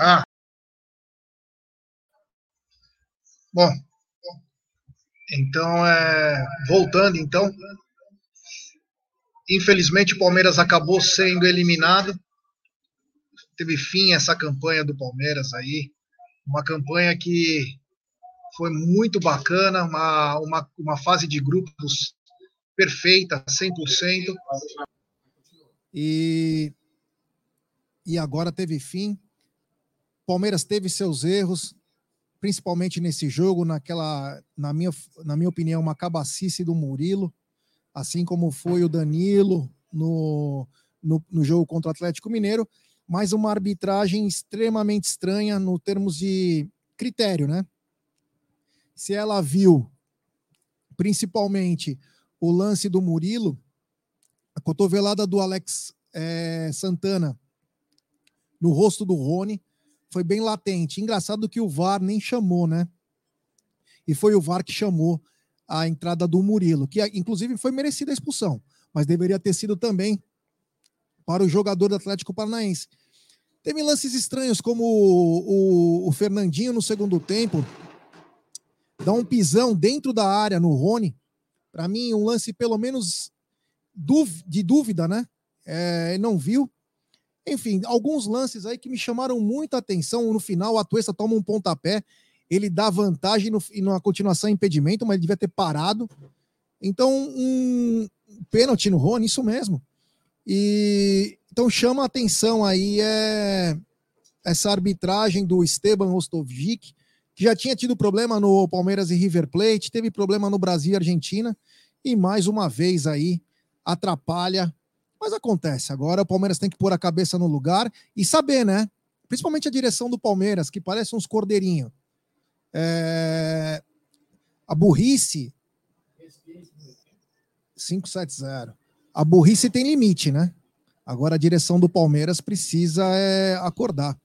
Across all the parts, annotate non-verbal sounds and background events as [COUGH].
Ah. Bom, então, é, voltando então, infelizmente o Palmeiras acabou sendo eliminado. Teve fim essa campanha do Palmeiras aí, uma campanha que foi muito bacana, uma, uma, uma fase de grupos perfeita, 100%. E, e agora teve fim. Palmeiras teve seus erros, principalmente nesse jogo, naquela, na minha, na minha opinião, uma cabacice do Murilo, assim como foi o Danilo no, no, no jogo contra o Atlético Mineiro, mas uma arbitragem extremamente estranha no termos de critério, né? Se ela viu, principalmente, o lance do Murilo, a cotovelada do Alex é, Santana no rosto do Rony, foi bem latente. Engraçado que o VAR nem chamou, né? E foi o VAR que chamou a entrada do Murilo, que inclusive foi merecida a expulsão, mas deveria ter sido também para o jogador do Atlético Paranaense. Teve lances estranhos, como o, o, o Fernandinho no segundo tempo dá um pisão dentro da área no Rony. Para mim, um lance pelo menos de dúvida, né? É, não viu. Enfim, alguns lances aí que me chamaram muita atenção. No final, o Atuesta toma um pontapé, ele dá vantagem no, e na continuação impedimento, mas ele devia ter parado. Então, um pênalti no Rony, isso mesmo. E então chama a atenção aí é essa arbitragem do Esteban Ostovic, que já tinha tido problema no Palmeiras e River Plate, teve problema no Brasil e Argentina, e mais uma vez aí atrapalha mas acontece. Agora o Palmeiras tem que pôr a cabeça no lugar e saber, né? Principalmente a direção do Palmeiras, que parece uns cordeirinhos. É... A burrice. 570. A burrice tem limite, né? Agora a direção do Palmeiras precisa é, acordar.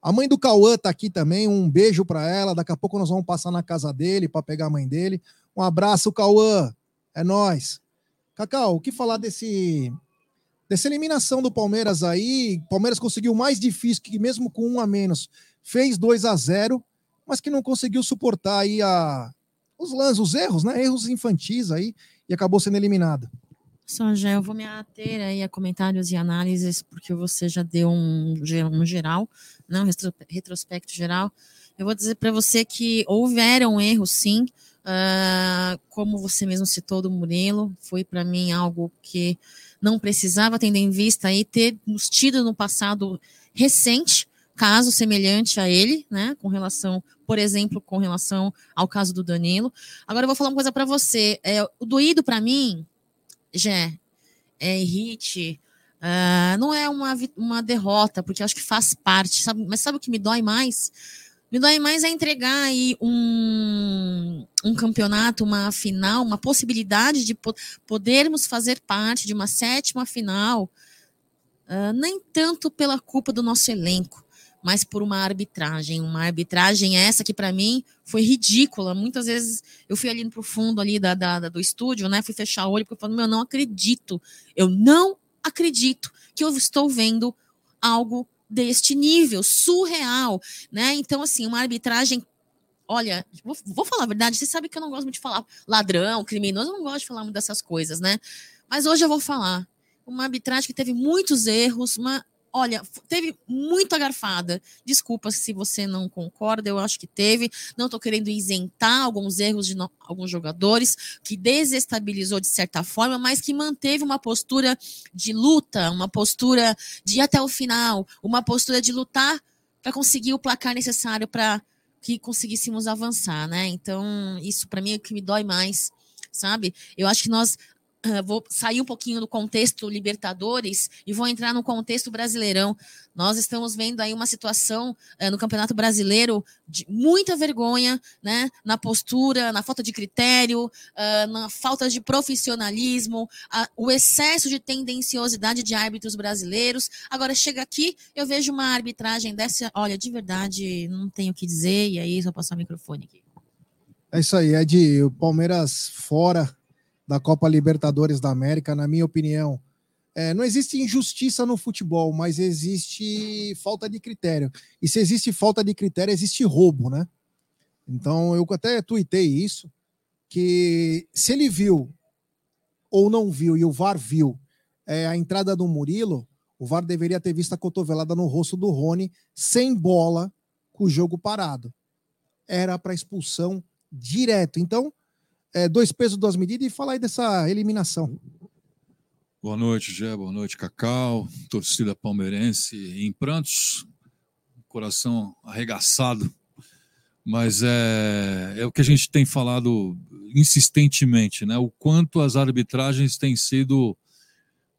A mãe do Cauã tá aqui também, um beijo para ela. Daqui a pouco nós vamos passar na casa dele para pegar a mãe dele. Um abraço, Cauã. É nós. Cacau, o que falar desse Dessa eliminação do Palmeiras aí, Palmeiras conseguiu mais difícil, que mesmo com um a menos, fez 2 a 0 mas que não conseguiu suportar aí a, os lances, os erros, né? Erros infantis aí, e acabou sendo eliminado. Já eu vou me ater aí a comentários e análises, porque você já deu um, um geral, não retrospecto geral. Eu vou dizer para você que houveram erros, sim, uh, como você mesmo citou do Murilo, foi para mim algo que não precisava, tendo em vista aí ter nos tido no passado recente caso semelhante a ele, né, com relação, por exemplo, com relação ao caso do Danilo. Agora eu vou falar uma coisa para você, é, o doído para mim, Jé, é hit, uh, não é uma, uma derrota, porque acho que faz parte, sabe, mas sabe o que me dói mais? Me dói mais é entregar aí um, um campeonato, uma final, uma possibilidade de po podermos fazer parte de uma sétima final, uh, nem tanto pela culpa do nosso elenco, mas por uma arbitragem. Uma arbitragem essa que para mim foi ridícula. Muitas vezes eu fui ali pro fundo ali da, da, do estúdio, né? Fui fechar o olho porque eu falei, meu, eu não acredito. Eu não acredito que eu estou vendo algo deste nível surreal, né? Então, assim, uma arbitragem. Olha, vou, vou falar a verdade, você sabe que eu não gosto muito de falar ladrão, criminoso, eu não gosto de falar muito dessas coisas, né? Mas hoje eu vou falar. Uma arbitragem que teve muitos erros, uma Olha, teve muita garfada. Desculpa se você não concorda, eu acho que teve. Não estou querendo isentar alguns erros de no, alguns jogadores, que desestabilizou de certa forma, mas que manteve uma postura de luta, uma postura de ir até o final, uma postura de lutar para conseguir o placar necessário para que conseguíssemos avançar, né? Então, isso para mim é o que me dói mais, sabe? Eu acho que nós vou sair um pouquinho do contexto Libertadores e vou entrar no contexto Brasileirão. Nós estamos vendo aí uma situação uh, no Campeonato Brasileiro de muita vergonha, né? Na postura, na falta de critério, uh, na falta de profissionalismo, o excesso de tendenciosidade de árbitros brasileiros. Agora chega aqui, eu vejo uma arbitragem dessa. Olha, de verdade, não tenho o que dizer, e aí só passar o microfone aqui. É isso aí, Ed. O Palmeiras fora da Copa Libertadores da América, na minha opinião, É, não existe injustiça no futebol, mas existe falta de critério. E se existe falta de critério, existe roubo, né? Então eu até tuitei isso, que se ele viu ou não viu e o VAR viu é, a entrada do Murilo, o VAR deveria ter visto a cotovelada no rosto do Rony sem bola, com o jogo parado. Era para expulsão direto. Então, é, dois pesos, duas medidas e falar aí dessa eliminação. Boa noite, Gé. Boa noite, Cacau. Torcida palmeirense em prantos, coração arregaçado. Mas é, é o que a gente tem falado insistentemente, né? O quanto as arbitragens têm sido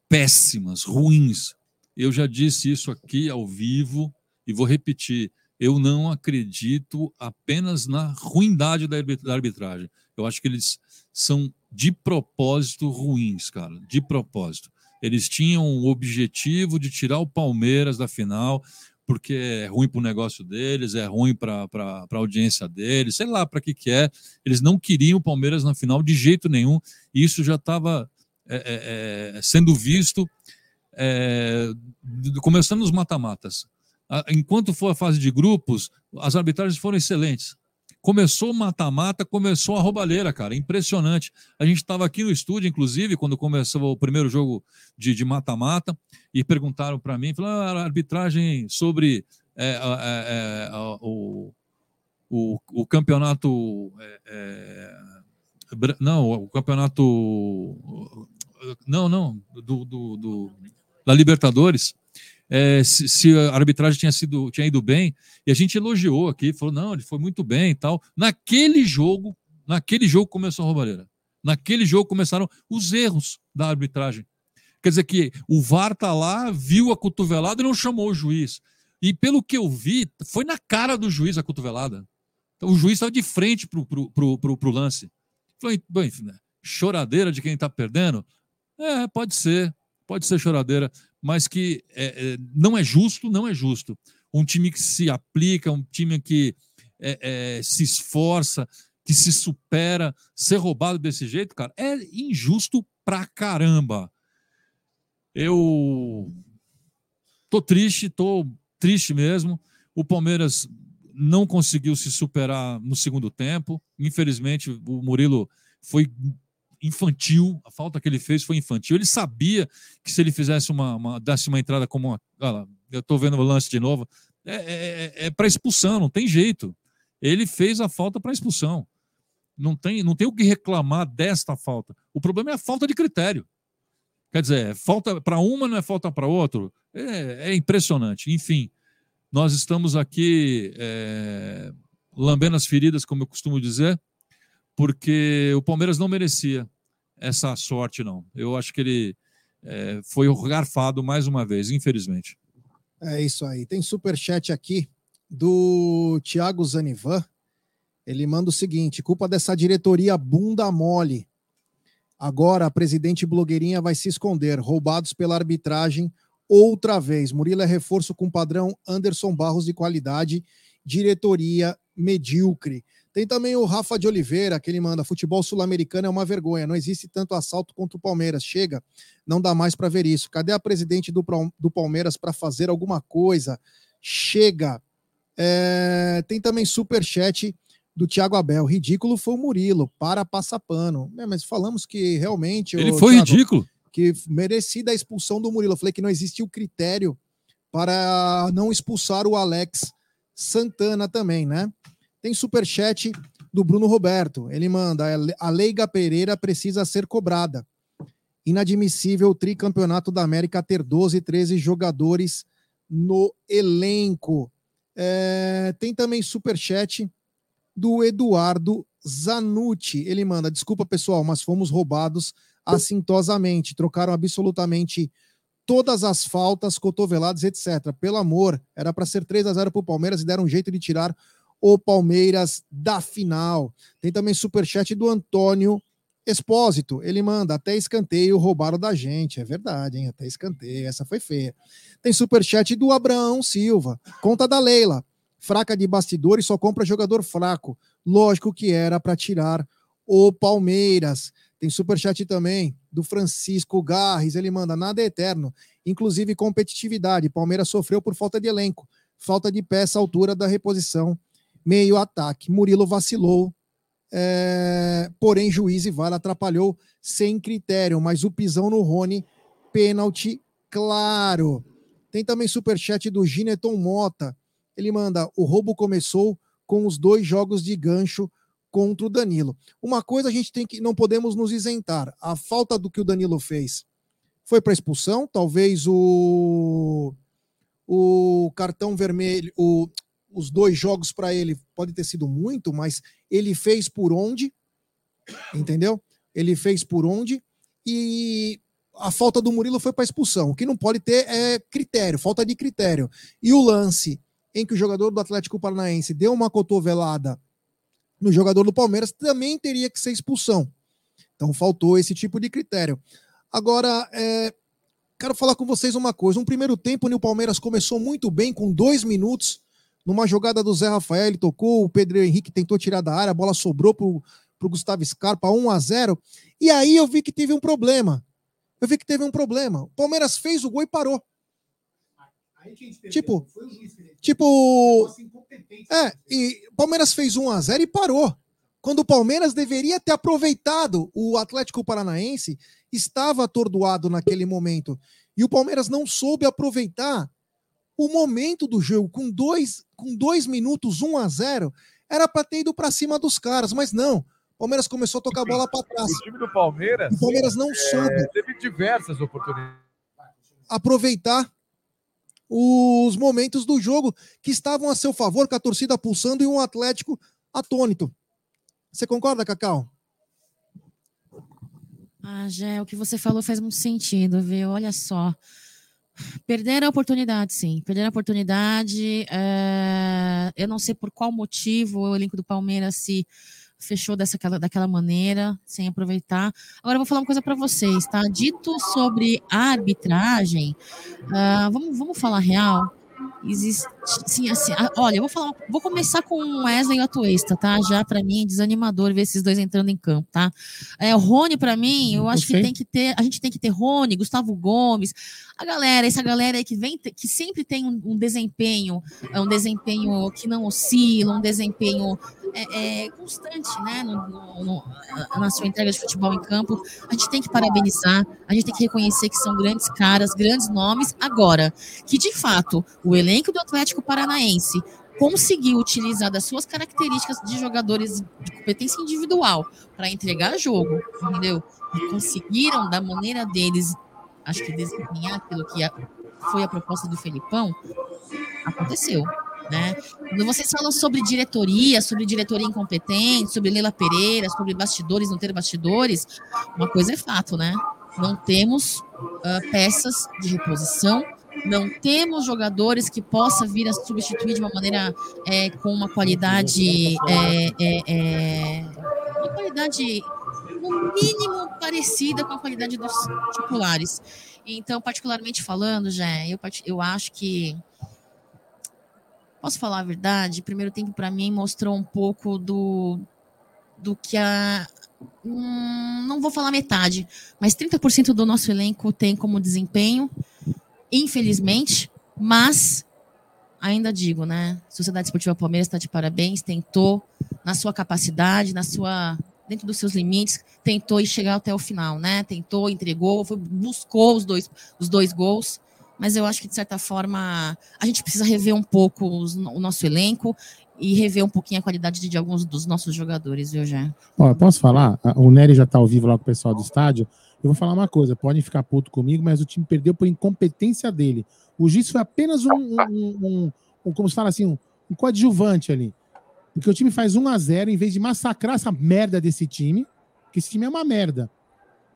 péssimas, ruins. Eu já disse isso aqui ao vivo e vou repetir. Eu não acredito apenas na ruindade da arbitragem. Eu acho que eles são de propósito ruins, cara, de propósito. Eles tinham o objetivo de tirar o Palmeiras da final, porque é ruim para o negócio deles, é ruim para a audiência deles, sei lá para que, que é. Eles não queriam o Palmeiras na final de jeito nenhum, e isso já estava é, é, é, sendo visto é, começando nos mata-matas. Enquanto for a fase de grupos, as arbitragens foram excelentes. Começou o mata-mata, começou a roubalheira, cara. Impressionante. A gente estava aqui no estúdio, inclusive, quando começou o primeiro jogo de mata-mata, e perguntaram para mim, falaram, ah, arbitragem sobre é, é, é, o, o, o, campeonato. É, é, não, o campeonato. Não, não, do, do, do da Libertadores é, se, se, a arbitragem tinha, sido, tinha ido bem, e a gente elogiou aqui, falou, não, ele foi muito bem e tal. Naquele jogo, naquele jogo começou a roubalheira. Naquele jogo começaram os erros da arbitragem. Quer dizer que o VAR tá lá, viu a cotovelada e não chamou o juiz. E pelo que eu vi, foi na cara do juiz a cotovelada. Então, o juiz estava de frente para pro, pro, pro, pro, lance. Falei, bem, né, choradeira de quem está perdendo? É, pode ser, pode ser choradeira mas que é, é, não é justo, não é justo. Um time que se aplica, um time que é, é, se esforça, que se supera, ser roubado desse jeito, cara, é injusto pra caramba. Eu tô triste, tô triste mesmo. O Palmeiras não conseguiu se superar no segundo tempo. Infelizmente, o Murilo foi infantil, a falta que ele fez foi infantil. Ele sabia que se ele fizesse uma, uma desse uma entrada como uma. Olha, eu estou vendo o lance de novo. É, é, é, é para expulsão, não tem jeito. Ele fez a falta para expulsão. Não tem, não tem o que reclamar desta falta. O problema é a falta de critério. Quer dizer, falta para uma não é falta para outro. É, é, impressionante. Enfim, nós estamos aqui é, lambendo as feridas, como eu costumo dizer, porque o Palmeiras não merecia essa sorte, não. Eu acho que ele é, foi garfado mais uma vez, infelizmente. É isso aí. Tem super chat aqui do Thiago Zanivan. Ele manda o seguinte: culpa dessa diretoria bunda mole. Agora a presidente blogueirinha vai se esconder, roubados pela arbitragem outra vez. Murilo é reforço com padrão Anderson Barros de qualidade, diretoria medíocre. Tem também o Rafa de Oliveira, que ele manda: futebol sul-americano é uma vergonha, não existe tanto assalto contra o Palmeiras. Chega, não dá mais para ver isso. Cadê a presidente do, do Palmeiras para fazer alguma coisa? Chega. É, tem também super chat do Thiago Abel. Ridículo foi o Murilo, para passar pano. É, mas falamos que realmente. Ele foi Thiago, ridículo. Que merecida a expulsão do Murilo. Eu falei que não existia o critério para não expulsar o Alex Santana também, né? Tem superchat do Bruno Roberto. Ele manda: a Leiga Pereira precisa ser cobrada. Inadmissível o tricampeonato da América ter 12, 13 jogadores no elenco. É, tem também superchat do Eduardo Zanucci. Ele manda: desculpa pessoal, mas fomos roubados assintosamente. Trocaram absolutamente todas as faltas, cotoveladas, etc. Pelo amor, era para ser 3 a 0 para o Palmeiras e deram um jeito de tirar o Palmeiras da final. Tem também superchat do Antônio Expósito. Ele manda até escanteio roubaram da gente. É verdade, hein? Até escanteio. Essa foi feia. Tem superchat do Abraão Silva. Conta da Leila. Fraca de bastidor e só compra jogador fraco. Lógico que era para tirar o Palmeiras. Tem superchat também do Francisco Garres. Ele manda: nada é eterno, inclusive competitividade. Palmeiras sofreu por falta de elenco, falta de peça altura da reposição, meio ataque. Murilo vacilou, é... porém juiz e VAR atrapalhou sem critério, mas o pisão no Rony, pênalti claro. Tem também superchat do Gineton Mota. Ele manda: o roubo começou com os dois jogos de gancho contra o Danilo. Uma coisa a gente tem que não podemos nos isentar. A falta do que o Danilo fez foi para expulsão, talvez o o cartão vermelho, o, os dois jogos para ele pode ter sido muito, mas ele fez por onde? Entendeu? Ele fez por onde? E a falta do Murilo foi para expulsão. O que não pode ter é critério, falta de critério. E o lance em que o jogador do Atlético Paranaense deu uma cotovelada no jogador do Palmeiras também teria que ser expulsão. Então faltou esse tipo de critério. Agora, é, quero falar com vocês uma coisa. Um primeiro tempo, o Palmeiras começou muito bem, com dois minutos, numa jogada do Zé Rafael, ele tocou, o Pedro Henrique tentou tirar da área, a bola sobrou para o Gustavo Scarpa, 1 a 0 E aí eu vi que teve um problema. Eu vi que teve um problema. O Palmeiras fez o gol e parou. Tipo, tipo, é, e Palmeiras fez 1 a 0 e parou. Quando o Palmeiras deveria ter aproveitado, o Atlético Paranaense estava atordoado naquele momento. E o Palmeiras não soube aproveitar o momento do jogo com dois, com dois minutos, 1 a 0 era para ter ido para cima dos caras, mas não. O Palmeiras começou a tocar a bola para trás. O time do Palmeiras, o Palmeiras não é, soube teve diversas oportunidades. Aproveitar os momentos do jogo que estavam a seu favor, com a torcida pulsando e um Atlético atônito. Você concorda, Cacau? Ah, Gé, o que você falou faz muito sentido, viu? Olha só. Perderam a oportunidade, sim. Perderam a oportunidade. É... Eu não sei por qual motivo o elenco do Palmeiras se fechou dessa, daquela maneira, sem aproveitar. Agora eu vou falar uma coisa para vocês, tá? Dito sobre arbitragem, uh, vamos, vamos falar real. Existe, sim, assim, olha, eu vou falar, vou começar com o Wesley e o Atuesta, tá? Já para mim é desanimador ver esses dois entrando em campo, tá? É, o Rony para mim, eu acho que tem que ter, a gente tem que ter Rony, Gustavo Gomes, a galera, essa galera aí que vem, que sempre tem um, um desempenho, um desempenho que não oscila, um desempenho é, é, constante, né, no, no, no, na sua entrega de futebol em campo. A gente tem que parabenizar, a gente tem que reconhecer que são grandes caras, grandes nomes. Agora, que de fato o elenco do Atlético Paranaense conseguiu utilizar das suas características de jogadores de competência individual para entregar jogo, entendeu? E conseguiram, da maneira deles, acho que desempenhar aquilo que foi a proposta do Felipão, aconteceu. Né? Quando vocês falam sobre diretoria, sobre diretoria incompetente, sobre Leila Pereira, sobre bastidores, não ter bastidores, uma coisa é fato, né? Não temos uh, peças de reposição, não temos jogadores que possa vir a substituir de uma maneira é, com uma qualidade é, é, é, uma qualidade no mínimo parecida com a qualidade dos titulares. Então, particularmente falando, já eu, eu acho que Posso falar a verdade? Primeiro tempo, para mim, mostrou um pouco do, do que a. Hum, não vou falar metade, mas 30% do nosso elenco tem como desempenho, infelizmente, mas ainda digo, né? Sociedade Esportiva Palmeiras está de parabéns, tentou, na sua capacidade, na sua dentro dos seus limites, tentou ir chegar até o final, né? Tentou, entregou, foi, buscou os dois, os dois gols mas eu acho que, de certa forma, a gente precisa rever um pouco os, o nosso elenco e rever um pouquinho a qualidade de, de alguns dos nossos jogadores, viu, Jé? Posso falar? O Nery já está ao vivo lá com o pessoal do estádio. Eu vou falar uma coisa, podem ficar puto comigo, mas o time perdeu por incompetência dele. O juiz foi apenas um, um, um, um como se fala assim, um, coadjuvante ali. Porque o time faz 1 a 0 em vez de massacrar essa merda desse time, que esse time é uma merda.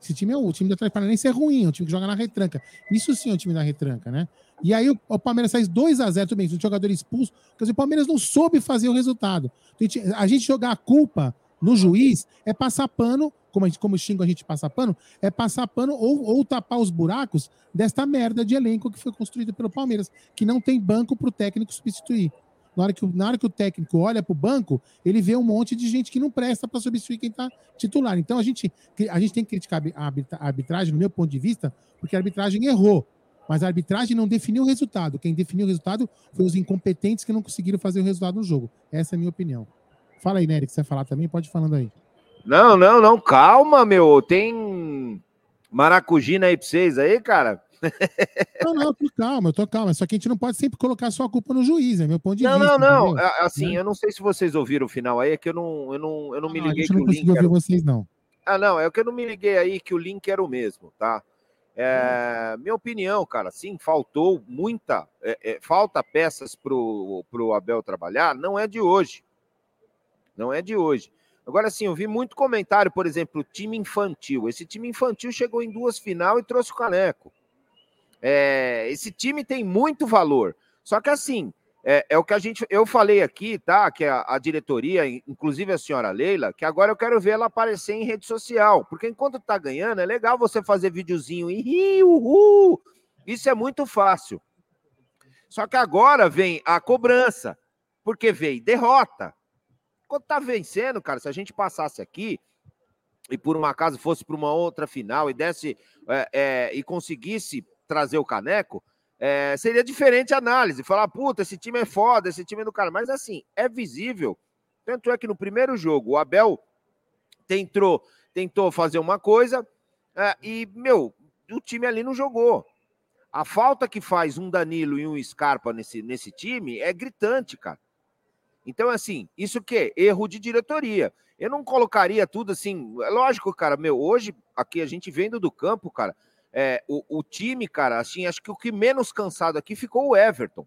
Esse time é o, time do Atlético Paranaense é ruim, é time que joga na retranca. Isso sim é um time da retranca, né? E aí o, o Palmeiras faz 2 a 0 também, o jogador expulso, dizer, o Palmeiras não soube fazer o resultado. A gente jogar a culpa no juiz é passar pano, como, a gente, como xingo a gente passa pano, é passar pano ou, ou tapar os buracos desta merda de elenco que foi construído pelo Palmeiras, que não tem banco para o técnico substituir. Na hora, que, na hora que o técnico olha para o banco, ele vê um monte de gente que não presta para substituir quem está titular. Então a gente, a gente tem que criticar a arbitragem, no meu ponto de vista, porque a arbitragem errou. Mas a arbitragem não definiu o resultado. Quem definiu o resultado foi os incompetentes que não conseguiram fazer o resultado no jogo. Essa é a minha opinião. Fala aí, Nery, que você vai falar também? Pode ir falando aí. Não, não, não, calma, meu. Tem maracujina aí pra vocês aí, cara? [LAUGHS] Não, não, eu tô calma, eu tô calma. Só que a gente não pode sempre colocar só a culpa no juiz, é meu ponto de Não, vista. não, não. entendeu? É, Assim, eu não sei se vocês ouviram o final aí, é que eu não, eu não, eu não me Não, a liguei gente que não o link conseguiu ouvir vocês, não. Ah, não, é que eu não me liguei aí que o link era o mesmo, tá? É, minha opinião, cara, sim, faltou muita, é, é, falta peças pro, pro Abel trabalhar, não é de hoje. Não é de hoje. Agora, sim, eu vi muito comentário, por exemplo, time infantil. Esse time infantil chegou em duas final e trouxe o caneco. É, esse time tem muito valor. Só que assim, é, é o que a gente. Eu falei aqui, tá? Que a, a diretoria, inclusive a senhora Leila, que agora eu quero ver ela aparecer em rede social. Porque enquanto tá ganhando, é legal você fazer videozinho e uhul. Isso é muito fácil. Só que agora vem a cobrança. Porque vem derrota. Quando tá vencendo, cara, se a gente passasse aqui e por um acaso fosse para uma outra final e desse é, é, e conseguisse trazer o caneco, é, seria diferente a análise. Falar, puta, esse time é foda, esse time é do cara. Mas assim, é visível. Tanto é que no primeiro jogo, o Abel tentou, tentou fazer uma coisa é, e, meu, o time ali não jogou. A falta que faz um Danilo e um Scarpa nesse, nesse time é gritante, cara. Então, assim, isso que é erro de diretoria. Eu não colocaria tudo assim. É lógico, cara, meu, hoje aqui a gente vendo do campo, cara, é, o, o, time, cara, assim, acho que o que menos cansado aqui ficou o Everton.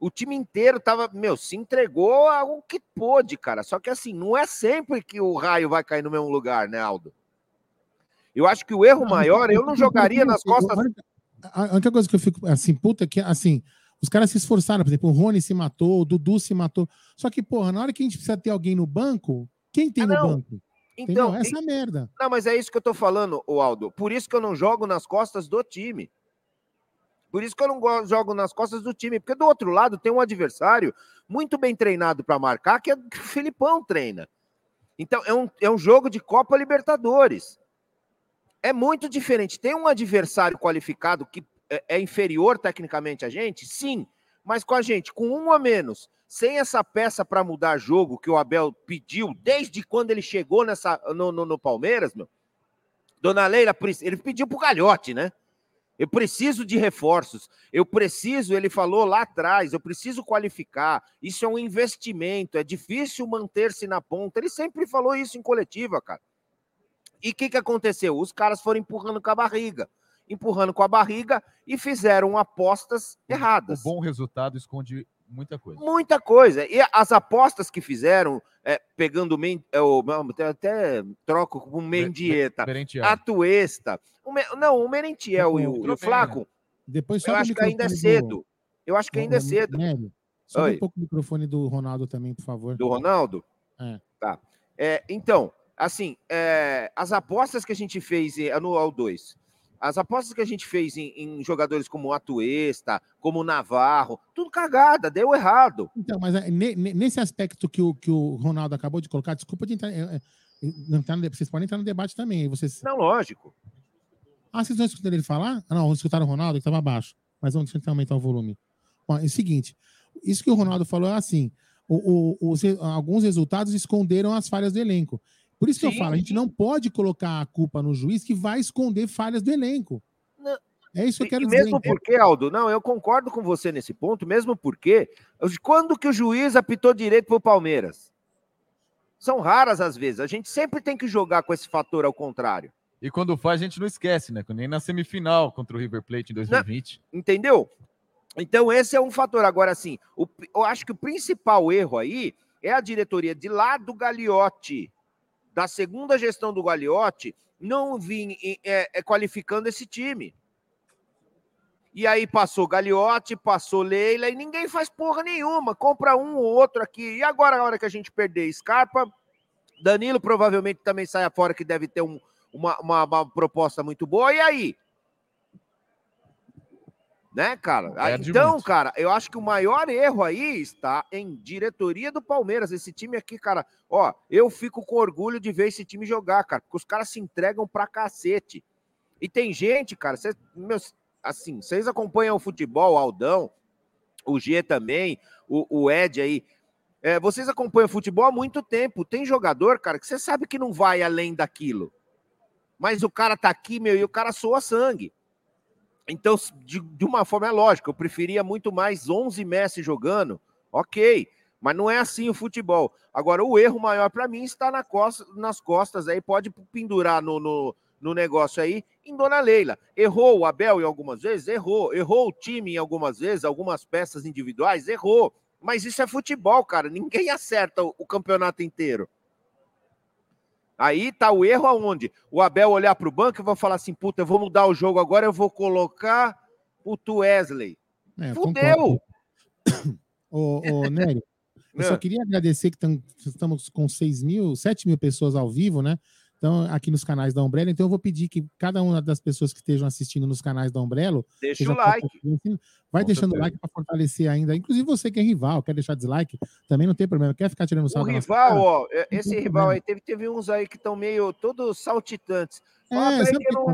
O time inteiro tava, meu, se entregou ao que pôde, cara. Só que assim, não é sempre que o raio vai cair no mesmo lugar, né, Aldo? Eu acho que o erro maior, eu não jogaria [LAUGHS] nas costas. A única coisa que eu fico assim, puta, que assim, os caras se esforçaram, por exemplo, o Rony se matou, o Dudu se matou. Só que, porra, na hora que a gente precisa ter alguém no banco, quem tem ah, no banco? Então, Entendeu? essa é a merda. Não, mas é isso que eu tô falando, Aldo. Por isso que eu não jogo nas costas do time. Por isso que eu não jogo nas costas do time, porque do outro lado tem um adversário muito bem treinado para marcar, que é o Filipão treina. Então, é um, é um jogo de Copa Libertadores. É muito diferente. Tem um adversário qualificado que é, é inferior tecnicamente a gente? Sim. Mas com a gente, com um a menos, sem essa peça para mudar jogo que o Abel pediu desde quando ele chegou nessa no, no, no Palmeiras, meu. Dona Leila, ele pediu pro Galhote, né? Eu preciso de reforços. Eu preciso, ele falou lá atrás, eu preciso qualificar. Isso é um investimento, é difícil manter-se na ponta. Ele sempre falou isso em coletiva, cara. E o que, que aconteceu? Os caras foram empurrando com a barriga empurrando com a barriga e fizeram apostas erradas. O bom resultado esconde muita coisa. Muita coisa. E as apostas que fizeram, é, pegando é, o, até troco com Mendieta, a Tuesta, o, não, o Merentiel e o, o Flaco. Depois eu acho que ainda é cedo. Do... Eu acho que ainda é cedo. Sobe um pouco o microfone do Ronaldo também, por favor. Do Ronaldo? É. Tá. É, então, assim, é, as apostas que a gente fez no ao 2, as apostas que a gente fez em, em jogadores como Atuesta, como Navarro, tudo cagada, deu errado. Então, mas é, nesse aspecto que o, que o Ronaldo acabou de colocar, desculpa de entrar. É, entrar no, vocês podem entrar no debate também. Vocês... Não, lógico. Ah, vocês não escutaram ele falar? Ah, não, escutaram o Ronaldo, que estava abaixo. Mas vamos tentar aumentar o volume. Bom, é o seguinte: isso que o Ronaldo falou é assim: o, o, os, alguns resultados esconderam as falhas do elenco. Por isso que Sim. eu falo, a gente não pode colocar a culpa no juiz que vai esconder falhas do elenco. Não. É isso que eu quero e dizer. Mesmo porque, Aldo, não, eu concordo com você nesse ponto, mesmo porque quando que o juiz apitou direito pro Palmeiras? São raras as vezes. A gente sempre tem que jogar com esse fator ao contrário. E quando faz, a gente não esquece, né? Nem na semifinal contra o River Plate em 2020. Não, entendeu? Então, esse é um fator. Agora, assim, o, eu acho que o principal erro aí é a diretoria de lá do Gagliotti da segunda gestão do Gagliotti, não vim é, é, qualificando esse time. E aí passou Gagliotti, passou Leila, e ninguém faz porra nenhuma. Compra um ou outro aqui. E agora, na hora que a gente perder Scarpa, Danilo provavelmente também sai fora, que deve ter um, uma, uma, uma proposta muito boa. E aí? Né, cara? Perde Então, muito. cara, eu acho que o maior erro aí está em diretoria do Palmeiras. Esse time aqui, cara, ó, eu fico com orgulho de ver esse time jogar, cara, porque os caras se entregam pra cacete. E tem gente, cara, cês, meus, assim, vocês acompanham o futebol, o Aldão, o G também, o, o Ed aí. É, vocês acompanham futebol há muito tempo. Tem jogador, cara, que você sabe que não vai além daquilo. Mas o cara tá aqui, meu, e o cara soa sangue. Então, de, de uma forma é lógica, eu preferia muito mais 11 Messi jogando, ok, mas não é assim o futebol. Agora, o erro maior para mim está na costa, nas costas aí, pode pendurar no, no, no negócio aí, em Dona Leila. Errou o Abel em algumas vezes? Errou. Errou o time em algumas vezes, algumas peças individuais? Errou. Mas isso é futebol, cara. Ninguém [LAUGHS] acerta o, o campeonato inteiro. Aí tá o erro aonde? O Abel olhar para o banco e vai falar assim: puta, eu vou mudar o jogo agora, eu vou colocar o Wesley. É, Fudeu! Ô, ô [LAUGHS] Nery, eu só É. queria agradecer que tam- estamos com 6 mil, 7 mil pessoas ao vivo, né? Então, aqui nos canais da Umbrella. Então, eu vou pedir que cada uma das pessoas que estejam assistindo nos canais da Umbrella, Deixa o like. fortalecendo, vai Com deixando o like para fortalecer ainda. Inclusive você que é rival, quer deixar dislike, também não tem problema. Quer ficar tirando O da nossa rival, cara? ó, é- esse problema. rival aí, teve, teve uns aí que estão meio todos saltitantes. Fala É, sabe ele o que não, eu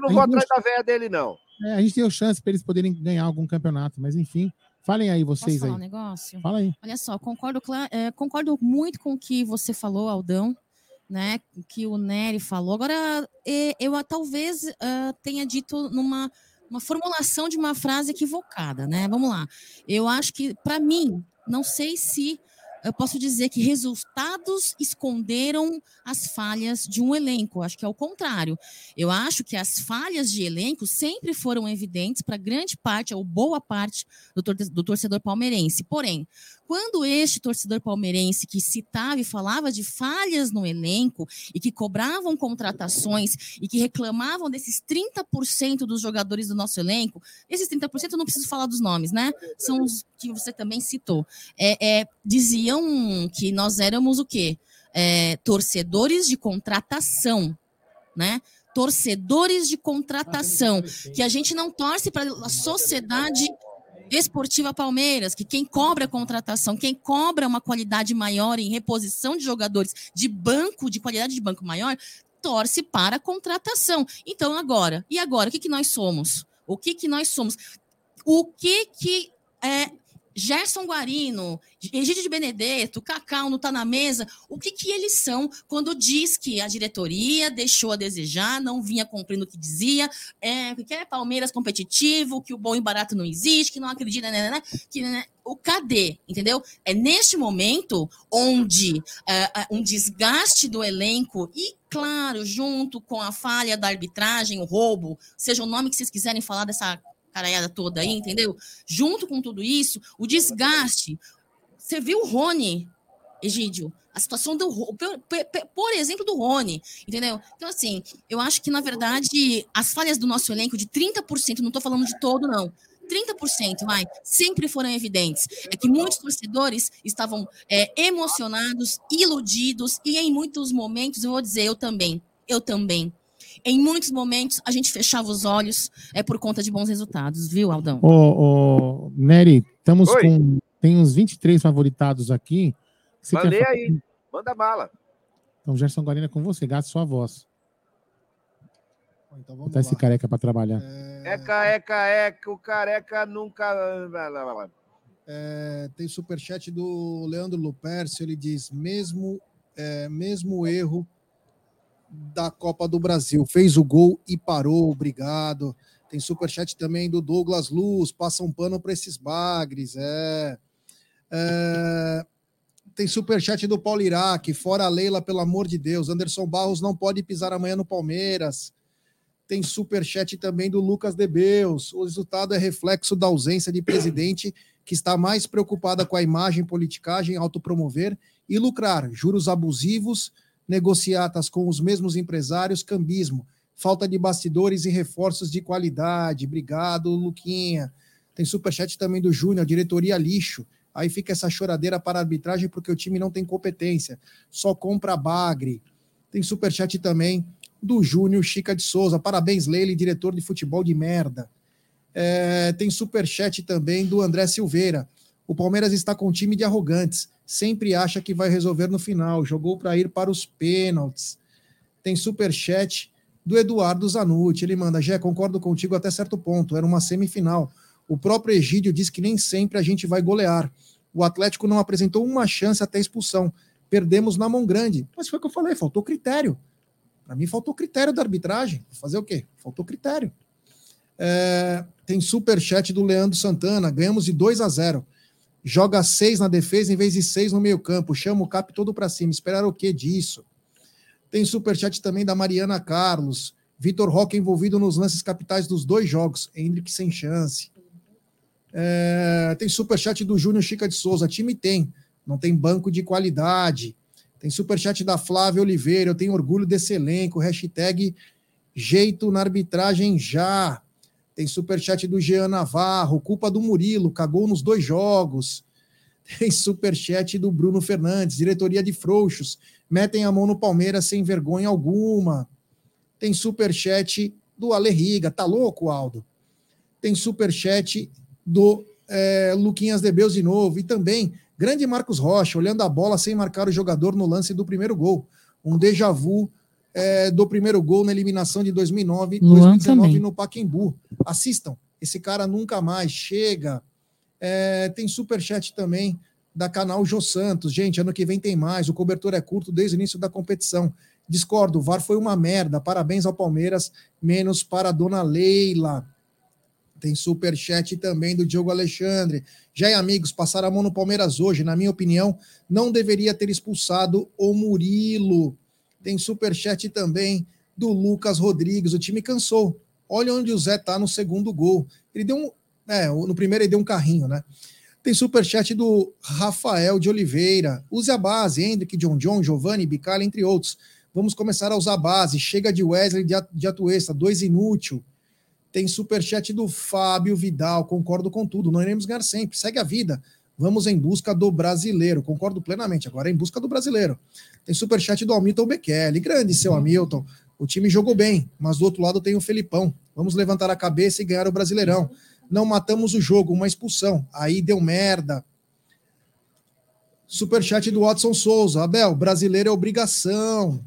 não A vou atrás da véia dele, não. é, a gente deu chance para eles poderem ganhar algum campeonato, mas enfim, falem aí Posso vocês falar um aí. negócio? Fala aí. Olha só, concordo, é, concordo muito com o que você falou, Aldão, né? Que o Nery falou. Agora, é, eu ah, talvez ah, tenha dito numa uma formulação de uma frase equivocada, né? Vamos lá. Eu acho que, para mim, não sei se eu posso dizer que resultados esconderam as falhas de um elenco. Acho que é o contrário. Eu acho que as falhas de elenco sempre foram evidentes para grande parte, ou boa parte, do torcedor palmeirense. Porém, quando este torcedor palmeirense que citava e falava de falhas no elenco e que cobravam contratações e que reclamavam desses 30% dos jogadores do nosso elenco, esses 30% eu não preciso falar dos nomes, né? São os que você também citou. É, é, diziam que nós éramos o quê? É, torcedores de contratação, né? Torcedores de contratação, que a gente não torce para a sociedade Esportiva Palmeiras, que quem cobra a contratação, quem cobra uma qualidade maior em reposição de jogadores de banco, de qualidade de banco maior, torce para a contratação. Então, agora, e agora, o que, que nós somos? O que, que nós somos? O que que é, Gerson Guarino, Egídio de Benedetto, Cacau não está na mesa, o que, que eles são quando diz que a diretoria deixou a desejar, não vinha cumprindo o que dizia, é, que é? Palmeiras competitivo, que o bom e barato não existe, que não acredita, né, né, né, que né, o cadê, entendeu? É neste momento onde é, é, um desgaste do elenco e, claro, junto com a falha da arbitragem, o roubo, seja o nome que vocês quiserem falar dessa caraiada toda aí, entendeu? Junto com tudo isso, o desgaste. Você viu o Rony, Egídio? A situação do por exemplo, do Rony, entendeu? Então, assim, eu acho que, na verdade, as falhas do nosso elenco de 30%, não estou falando de todo, não. 30%, vai, sempre foram evidentes. É que muitos torcedores estavam é, emocionados, iludidos, e em muitos momentos, eu vou dizer, eu também, eu também. Em muitos momentos, a gente fechava os olhos é por conta de bons resultados, viu, Aldão? Ô, ô, Nery, estamos Oi. com. Tem uns 23 favoritados aqui. Você quer Mandei falar? aí. Manda bala. Então, Gerson Guarino é com você, gasta sua voz. Então vamos Botar esse lá. careca para trabalhar. É, Eca, eca, eca, o careca nunca. é, tem superchat do Leandro Lupercio, ele diz, mesmo, é, mesmo erro da Copa do Brasil, fez o gol e parou, obrigado. Tem superchat também do Douglas Luz, passa um pano para esses bagres, é. É, tem superchat do Paulo Iraque, fora a Leila, pelo amor de Deus. Anderson Barros não pode pisar amanhã no Palmeiras. Tem superchat também do Lucas Debeus. O resultado é reflexo da ausência de presidente que está mais preocupada com a imagem, politicagem, autopromover e lucrar. Juros abusivos, negociatas com os mesmos empresários, cambismo, falta de bastidores e reforços de qualidade. Obrigado, Luquinha. Tem superchat também do Júnior, diretoria lixo. Aí fica essa choradeira para arbitragem porque o time não tem competência, só compra bagre. Tem superchat também do Júnior Chica de Souza. Parabéns, Leile, diretor de futebol de merda. É, tem superchat também do André Silveira. O Palmeiras está com um time de arrogantes. Sempre acha que vai resolver no final. Jogou para ir para os pênaltis. Tem superchat do Eduardo Zanucci. Ele manda: Jé, concordo contigo até certo ponto. Era uma semifinal. O próprio Egídio diz que nem sempre a gente vai golear. O Atlético não apresentou uma chance até expulsão. Perdemos na mão grande. Mas foi o que eu falei: faltou critério. Para mim, faltou critério da arbitragem. Fazer o quê? Faltou critério. É, tem superchat do Leandro Santana. Ganhamos de 2 a 0 joga seis na defesa em vez de seis no meio-campo, chama o cap todo para cima. Esperar o que disso? Tem superchat também da Mariana Carlos. Vitor Roque envolvido nos lances capitais dos dois jogos. Hendrick sem chance. É, tem superchat do Júnior Chica de Souza. Time tem, não tem banco de qualidade. Tem superchat da Flávia Oliveira. Eu tenho orgulho desse elenco. Hashtag jeito na arbitragem já. Tem superchat do Jean Navarro, culpa do Murilo, cagou nos dois jogos. Tem superchat do Bruno Fernandes, diretoria de frouxos, metem a mão no Palmeiras sem vergonha alguma. Tem superchat do Ale Riga, tá louco, Aldo? Tem superchat do é, Luquinhas Debeus de novo. E também, grande Marcos Rocha, olhando a bola sem marcar o jogador no lance do primeiro gol. Um déjà vu é, do primeiro gol na eliminação de 2009, Luan 2019 também. no Paquembu. Assistam, esse cara nunca mais chega. É, tem superchat também da canal Jô Santos. Gente, ano que vem tem mais. O cobertor é curto desde o início da competição. Discordo, o VAR foi uma merda. Parabéns ao Palmeiras, menos para a dona Leila. Tem superchat também do Diogo Alexandre. Já é amigos, passar a mão no Palmeiras hoje, na minha opinião, não deveria ter expulsado o Murilo. Tem superchat também do Lucas Rodrigues. O time cansou. Olha onde o Zé tá no segundo gol. Ele deu um. É, no primeiro ele deu um carrinho, né? Tem superchat do Rafael de Oliveira. Use a base, Hendrick, John John, Giovanni, Bicalha, entre outros. Vamos começar a usar a base. Chega de Wesley de, Atuesta, dois inútil. Tem superchat do Fábio Vidal. Concordo com tudo. Não iremos ganhar sempre. Segue a vida. Vamos em busca do brasileiro. Concordo plenamente. Agora é em busca do brasileiro. Tem superchat do Hamilton Bekele. Grande seu Hamilton. O time jogou bem, mas do outro lado tem o Felipão. Vamos levantar a cabeça e ganhar o Brasileirão. Não matamos o jogo, uma expulsão. Aí deu merda. Superchat do Watson Souza. Abel, brasileiro é obrigação.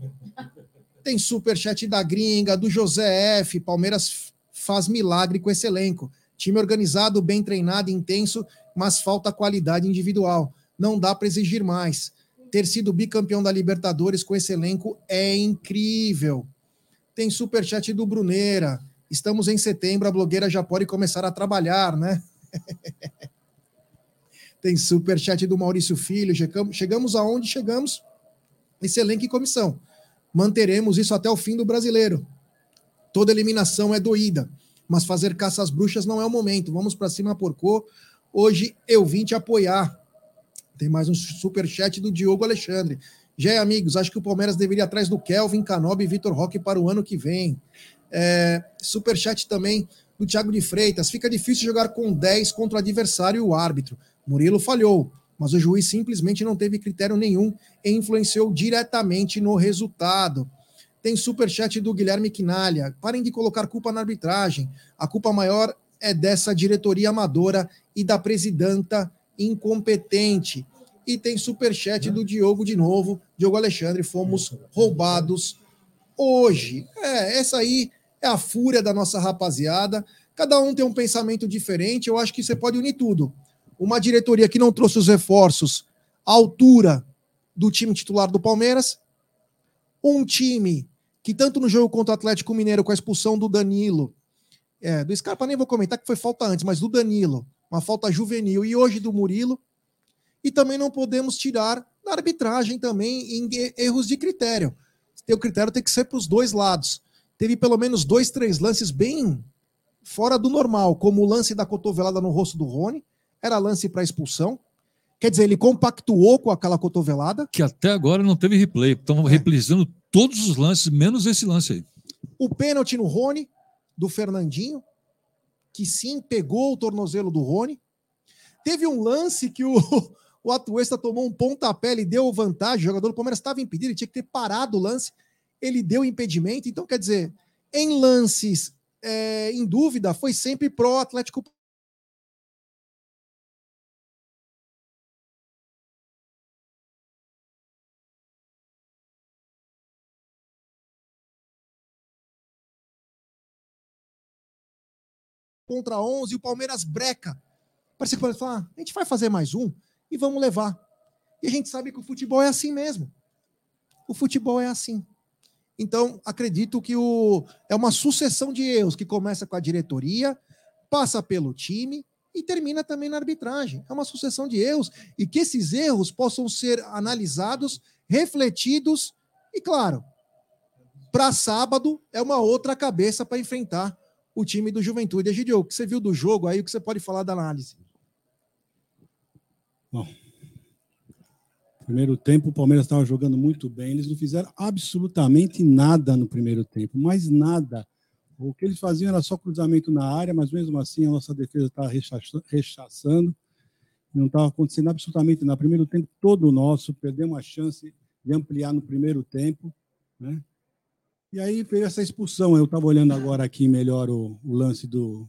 Tem superchat da gringa, do José F. Palmeiras faz milagre com esse elenco. Time organizado, bem treinado, intenso, mas falta qualidade individual. Não dá para exigir mais. Ter sido bicampeão da Libertadores com esse elenco é incrível. Tem superchat do Bruneira. Estamos em setembro, a blogueira já pode começar a trabalhar, né? [LAUGHS] Tem superchat do Maurício Filho. Chegamos, aonde chegamos? Esse elenco e comissão. Manteremos isso até o fim do brasileiro. Toda eliminação é doída, mas fazer caça às bruxas não é o momento. Vamos para cima, porcô. Hoje eu vim te apoiar. Tem mais um superchat do Diogo Alexandre. Já amigos, acho que o Palmeiras deveria ir atrás do Kelvin, Canobi e Vitor Roque para o ano que vem. É, superchat também do Thiago de Freitas. Fica difícil jogar com 10 contra o adversário e o árbitro. Murilo falhou, mas o juiz simplesmente não teve critério nenhum e influenciou diretamente no resultado. Tem superchat do Guilherme Quinalha. Parem de colocar culpa na arbitragem. A culpa maior é dessa diretoria amadora e da presidenta incompetente. E tem superchat do Diogo de novo. Diogo Alexandre, fomos roubados hoje. É, essa aí é a fúria da nossa rapaziada. Cada um tem um pensamento diferente. Eu acho que você pode unir tudo. Uma diretoria que não trouxe os reforços à altura do time titular do Palmeiras. Um time que, tanto no jogo contra o Atlético Mineiro, com a expulsão do Danilo, é, do Scarpa nem vou comentar que foi falta antes, mas do Danilo, uma falta juvenil, e hoje do Murilo. E também não podemos tirar da arbitragem também em erros de critério. O critério tem que ser para os dois lados. Teve pelo menos dois, três lances bem fora do normal, como o lance da cotovelada no rosto do Rony, era lance para expulsão. Quer dizer, ele compactuou com aquela cotovelada. Que até agora não teve replay. Estão É. reprisando todos os lances, menos esse lance aí. O pênalti no Rony, do Fernandinho, que sim pegou o tornozelo do Rony. Teve um lance que o, [LAUGHS] o Atuesta tomou um pontapé, ele deu vantagem, o jogador do Palmeiras estava impedido, ele tinha que ter parado o lance, ele deu impedimento. Então, quer dizer, em lances é, em dúvida foi sempre pró Atlético contra 11 e o Palmeiras breca. Parece que o Palmeiras fala, ah, a gente vai fazer mais um e vamos levar. E a gente sabe que o futebol é assim mesmo. O futebol é assim. Então, acredito que o, é uma sucessão de erros que começa com a diretoria, passa pelo time e termina também na arbitragem. É uma sucessão de erros e que esses erros possam ser analisados, refletidos e, claro, para sábado é uma outra cabeça para enfrentar o time do Juventude. Egidio, o que você viu do jogo aí, o que você pode falar da análise? Bom, primeiro tempo o Palmeiras estava jogando muito bem, eles não fizeram absolutamente nada no primeiro tempo, mais nada. O que eles faziam era só cruzamento na área, mas mesmo assim a nossa defesa estava rechaçando, não estava acontecendo absolutamente nada. Primeiro tempo todo nosso, perdemos a chance de ampliar no primeiro tempo, né? E aí veio essa expulsão. Eu estava olhando agora aqui melhor o, o, lance do,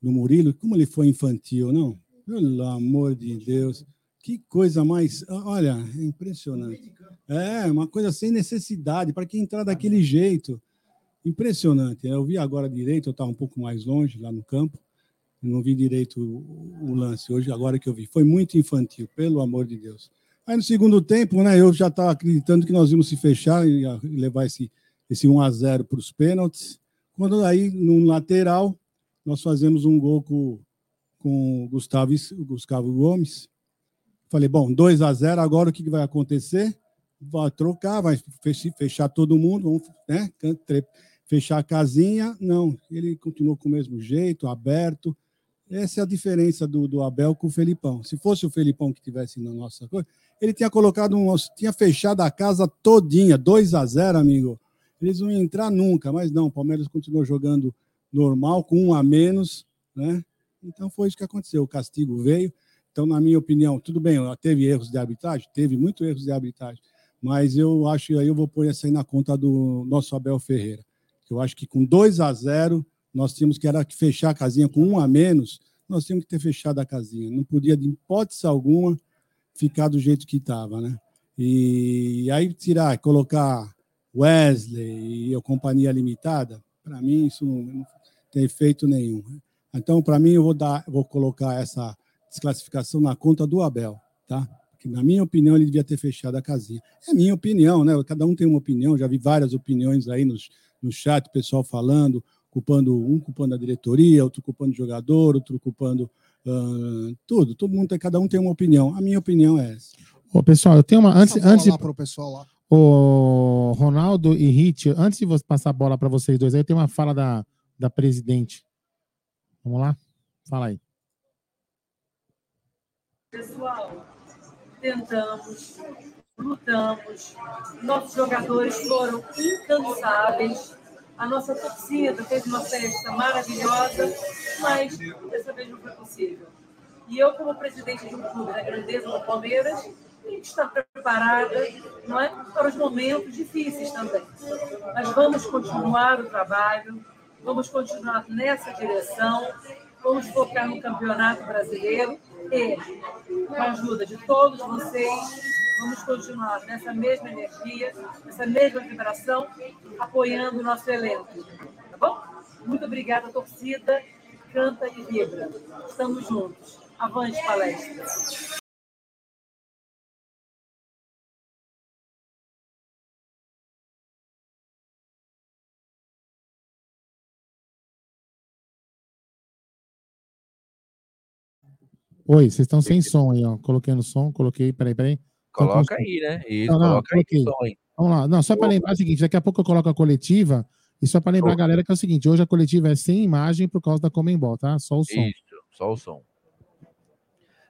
do Murilo. Como ele foi infantil, não? Pelo amor de Deus. Que coisa mais. Olha, é impressionante. É, uma coisa sem necessidade. Para que entrar daquele jeito? Impressionante. Eu vi agora direito, eu estava um pouco mais longe, lá no campo. não vi direito o, o lance hoje, agora que eu vi. Foi muito infantil, pelo amor de Deus. Aí no segundo tempo, né, eu já estava acreditando que nós íamos se fechar e levar esse esse 1 a 0 para os pênaltis. Quando aí, no lateral, nós fazemos um gol com, com o Gustavo, Gustavo Gomes. Falei, bom, 2 a 0 agora o que vai acontecer? Vai trocar, vai fechar todo mundo, vamos né, fechar a casinha. Não, ele continuou com o mesmo jeito, aberto. Essa é a diferença do, do Abel com o Felipão. Se fosse o Felipão que tivesse na nossa coisa, ele tinha colocado um, tinha fechado a casa todinha, 2 a 0 amigo eles não iam entrar nunca, mas não, o Palmeiras continuou jogando normal, com um a menos, né? Então foi isso que aconteceu, o castigo veio. Então, na minha opinião, tudo bem, teve erros de arbitragem? Teve muitos erros de arbitragem, mas eu acho aí eu vou pôr isso aí na conta do nosso Abel Ferreira. Eu acho que com 2 a 0 nós tínhamos que era fechar a casinha com um a menos, nós tínhamos que ter fechado a casinha. Não podia, de hipótese alguma, ficar do jeito que estava, né? E aí tirar, colocar Wesley e a Companhia Limitada, para mim isso não, tem efeito nenhum. Então, para mim, eu vou, dar, vou colocar essa desclassificação na conta do Abel, tá? Porque, na minha opinião, ele devia ter fechado a casinha. É minha opinião, né? Cada um tem uma opinião, já vi várias opiniões aí nos, no chat, pessoal falando, culpando um culpando a diretoria, outro culpando o jogador, outro culpando uh, tudo. Todo mundo tem, cada um tem uma opinião. A minha opinião é essa. Ô, pessoal, eu tenho uma. Antes, antes para o pessoal lá. O Ronaldo e Rit, antes de passar a bola para vocês dois, aí tem uma fala da, da presidente. Vamos lá? Fala aí. Pessoal, tentamos, lutamos, nossos jogadores foram incansáveis, a nossa torcida fez uma festa maravilhosa, mas dessa vez não foi possível. E eu, como presidente de um clube da grandeza do Palmeiras, tem que estar preparada não é, para os momentos difíceis também. Mas vamos continuar o trabalho, vamos continuar nessa direção, vamos focar no Campeonato Brasileiro e, com a ajuda de todos vocês, vamos continuar nessa mesma energia, nessa mesma vibração, apoiando o nosso elenco. Tá bom? Muito obrigada, torcida. Canta e vibra. Estamos juntos. Avante, palestra. Oi, vocês estão sem som aí, ó. Coloquei no som, coloquei, peraí, peraí. Coloca aí, né? Isso, não, não, coloca coloquei. aí som aí. Vamos lá. Não, só para lembrar o seguinte, daqui a pouco eu coloco a coletiva, e só para lembrar a galera que é o seguinte, hoje a coletiva é sem imagem por causa da Comembol, tá? Só o som. Isso, só o som.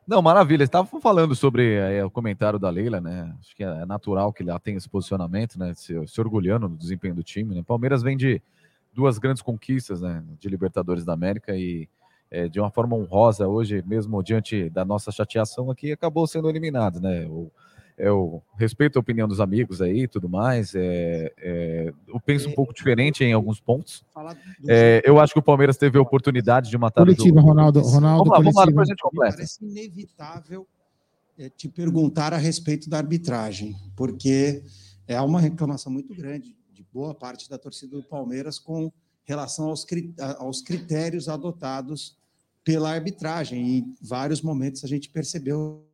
Não, maravilha. Estavam falando sobre é, o comentário da Leila, né? Acho que é natural que ela tenha esse posicionamento, né? Se, se orgulhando do desempenho do time, né? Palmeiras vem de duas grandes conquistas, né? De Libertadores da América e é, de uma forma honrosa hoje, mesmo diante da nossa chateação aqui, acabou sendo eliminado, né? O, eu respeito a opinião dos amigos aí e tudo mais. É, é, eu penso um pouco diferente em alguns pontos. É, eu acho que o Palmeiras teve a oportunidade de matar Coletiva, o jogo. Ronaldo, Ronaldo, Vamos lá, vamos lá, depois a gente completa. Parece inevitável eh, te perguntar a respeito da arbitragem, porque é uma reclamação muito grande de boa parte da torcida do Palmeiras com relação aos, aos critérios adotados pela arbitragem. E em vários momentos a gente percebeu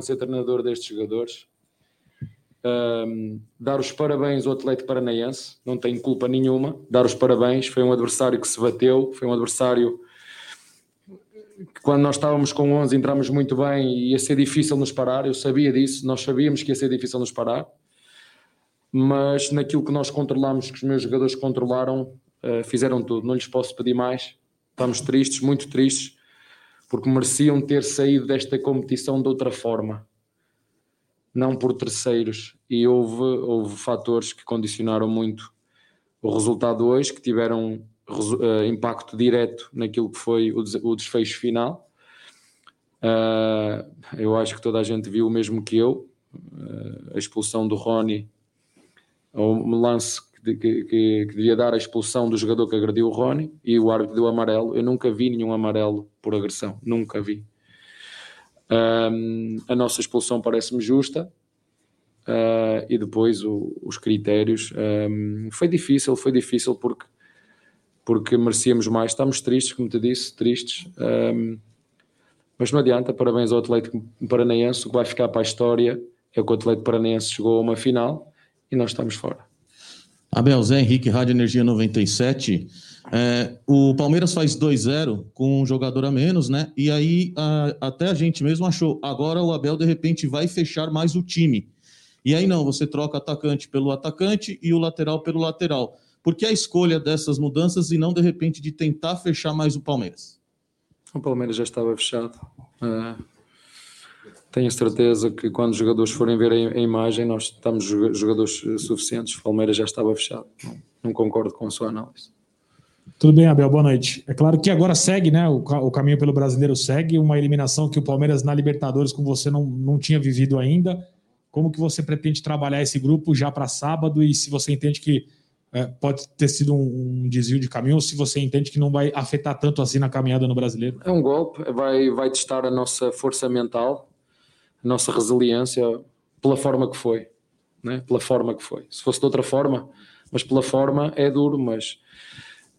ser treinador destes jogadores. Ahm, dar os parabéns ao Atlético Paranaense, não tem culpa nenhuma. Dar os parabéns, foi um adversário que se bateu, foi um adversário que quando nós estávamos com 11 entramos muito bem e ia ser difícil nos parar, eu sabia disso, nós sabíamos que ia ser difícil nos parar, mas naquilo que nós controlamos, que os meus jogadores controlaram, eh, fizeram tudo, não lhes posso pedir mais. Estamos tristes, muito tristes, porque mereciam ter saído desta competição de outra forma, não por terceiros. E houve, houve fatores que condicionaram muito o resultado hoje, que tiveram eh, impacto direto naquilo que foi o, des- o desfecho final. Ah, eu acho que toda a gente viu o mesmo que eu, ah, a expulsão do Rony, um lance que, que, que- devia dar a expulsão do jogador que agrediu o Rony e o árbitro deu amarelo. Eu nunca vi nenhum amarelo por agressão, nunca vi. Ahm, a nossa expulsão parece-me justa. ah, e depois o- os critérios ahm, foi difícil, foi difícil porque porque merecíamos mais. Estamos tristes, como te disse, tristes. ahm, mas não adianta. Parabéns ao Atlético Paranaense. O que vai ficar para a história é que o Atlético Paranaense chegou a uma final e nós estamos fora. Abel, Zé Henrique, Rádio Energia 97. É, o Palmeiras faz 2-0 com um jogador a menos, né? E aí a- até a gente mesmo achou, agora o Abel de repente vai fechar mais o time. E aí não, você troca atacante pelo atacante e o lateral pelo lateral. Por que a escolha dessas mudanças e não de repente de tentar fechar mais o Palmeiras? O Palmeiras já estava fechado. Ah, tenho certeza que quando os jogadores forem ver a, imagem, nós estamos joga- jogadores eh, suficientes. O Palmeiras já estava fechado. Não, não concordo com a sua análise. Tudo bem, Abel, boa noite. É claro que agora segue, né? O, o caminho pelo brasileiro segue, uma eliminação que o Palmeiras na Libertadores com você não, não tinha vivido ainda. Como que você pretende trabalhar esse grupo já para sábado e se você entende que é, pode ter sido um, um desvio de caminho ou se você entende que não vai afetar tanto assim na caminhada no brasileiro? É um golpe, vai, vai testar a nossa força mental, nossa resiliência, pela forma que foi. Né? Pela forma que foi. Se fosse de outra forma, mas pela forma é duro, mas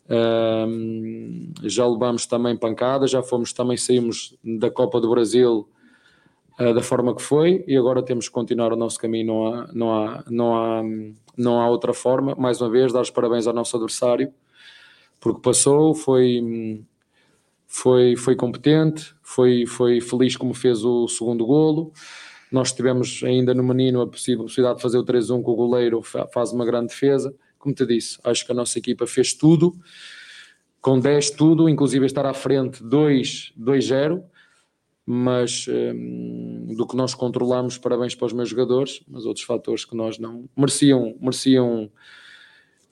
ahm, já levamos também pancada, já fomos também saímos da Copa do Brasil ah, da forma que foi e agora temos que continuar o nosso caminho, não há, não há, não há, não há outra forma. Mais uma vez, dar os parabéns ao nosso adversário, porque passou, foi, hum, foi, foi competente, foi, foi feliz como fez o segundo golo. Nós tivemos ainda no Menino a possi- possibilidade de fazer o 3-1 com o goleiro, fa- faz uma grande defesa. Como te disse, acho que a nossa equipa fez tudo, com 10 tudo, inclusive estar à frente 2 2-0, mas hum, do que nós controlamos, parabéns para os meus jogadores, mas outros fatores que nós não mereciam, mereciam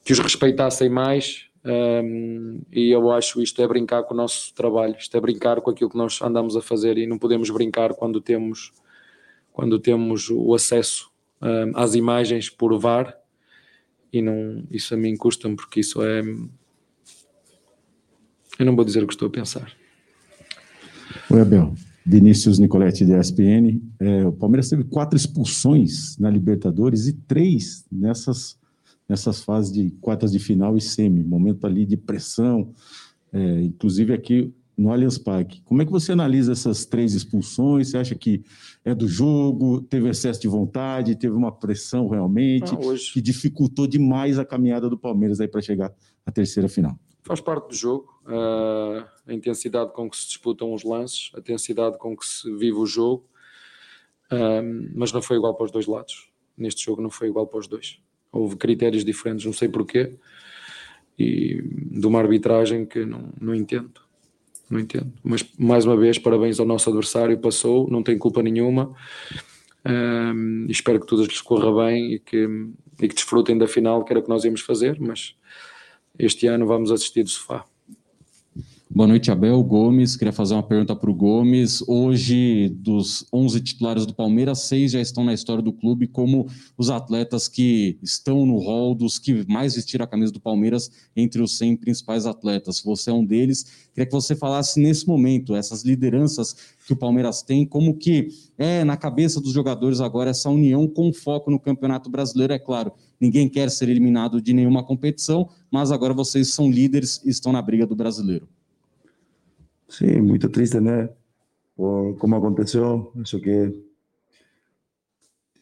que os respeitassem mais. Hum, e eu acho isto é brincar com o nosso trabalho, isto é brincar com aquilo que nós andamos a fazer e não podemos brincar quando temos quando temos o acesso hum, às imagens por VAR e não, isso a mim custa-me porque isso é eu não vou dizer o que estou a pensar. Oi, Abel. Vinícius Nicoletti, da ESPN. É, o Palmeiras teve quatro expulsões na Libertadores e três nessas, nessas fases de quartas de final e semi. Momento ali de pressão, é, inclusive aqui no Allianz Parque. Como é que você analisa essas três expulsões? Você acha que é do jogo, teve excesso de vontade, teve uma pressão realmente, Ah, hoje- que dificultou demais a caminhada do Palmeiras aí para chegar à terceira final? Faz parte do jogo, ah, a intensidade com que se disputam os lances, a intensidade com que se vive o jogo, ah, mas não foi igual para os dois lados. Neste jogo não foi igual para os dois. Houve critérios diferentes, não sei porquê, e de uma arbitragem que não, não entendo. Não entendo. Mas mais uma vez, parabéns ao nosso adversário, passou, não tem culpa nenhuma. Um, espero que tudo lhes corra bem e que, e que desfrutem da final, que era o que nós íamos fazer, mas este ano vamos assistir do sofá. Boa noite, Abel Gomes. Queria fazer uma pergunta para o Gomes. Hoje, dos 11 titulares do Palmeiras, seis já estão na história do clube como os atletas que estão no hall dos que mais vestiram a camisa do Palmeiras entre os 100 principais atletas. Você é um deles. Queria que você falasse nesse momento, essas lideranças que o Palmeiras tem, como que é na cabeça dos jogadores agora essa união com foco no Campeonato Brasileiro, é claro. Ninguém quer ser eliminado de nenhuma competição, mas agora vocês são líderes e estão na briga do brasileiro. Sí, muy triste, ¿no? Por cómo aconteció. Acho que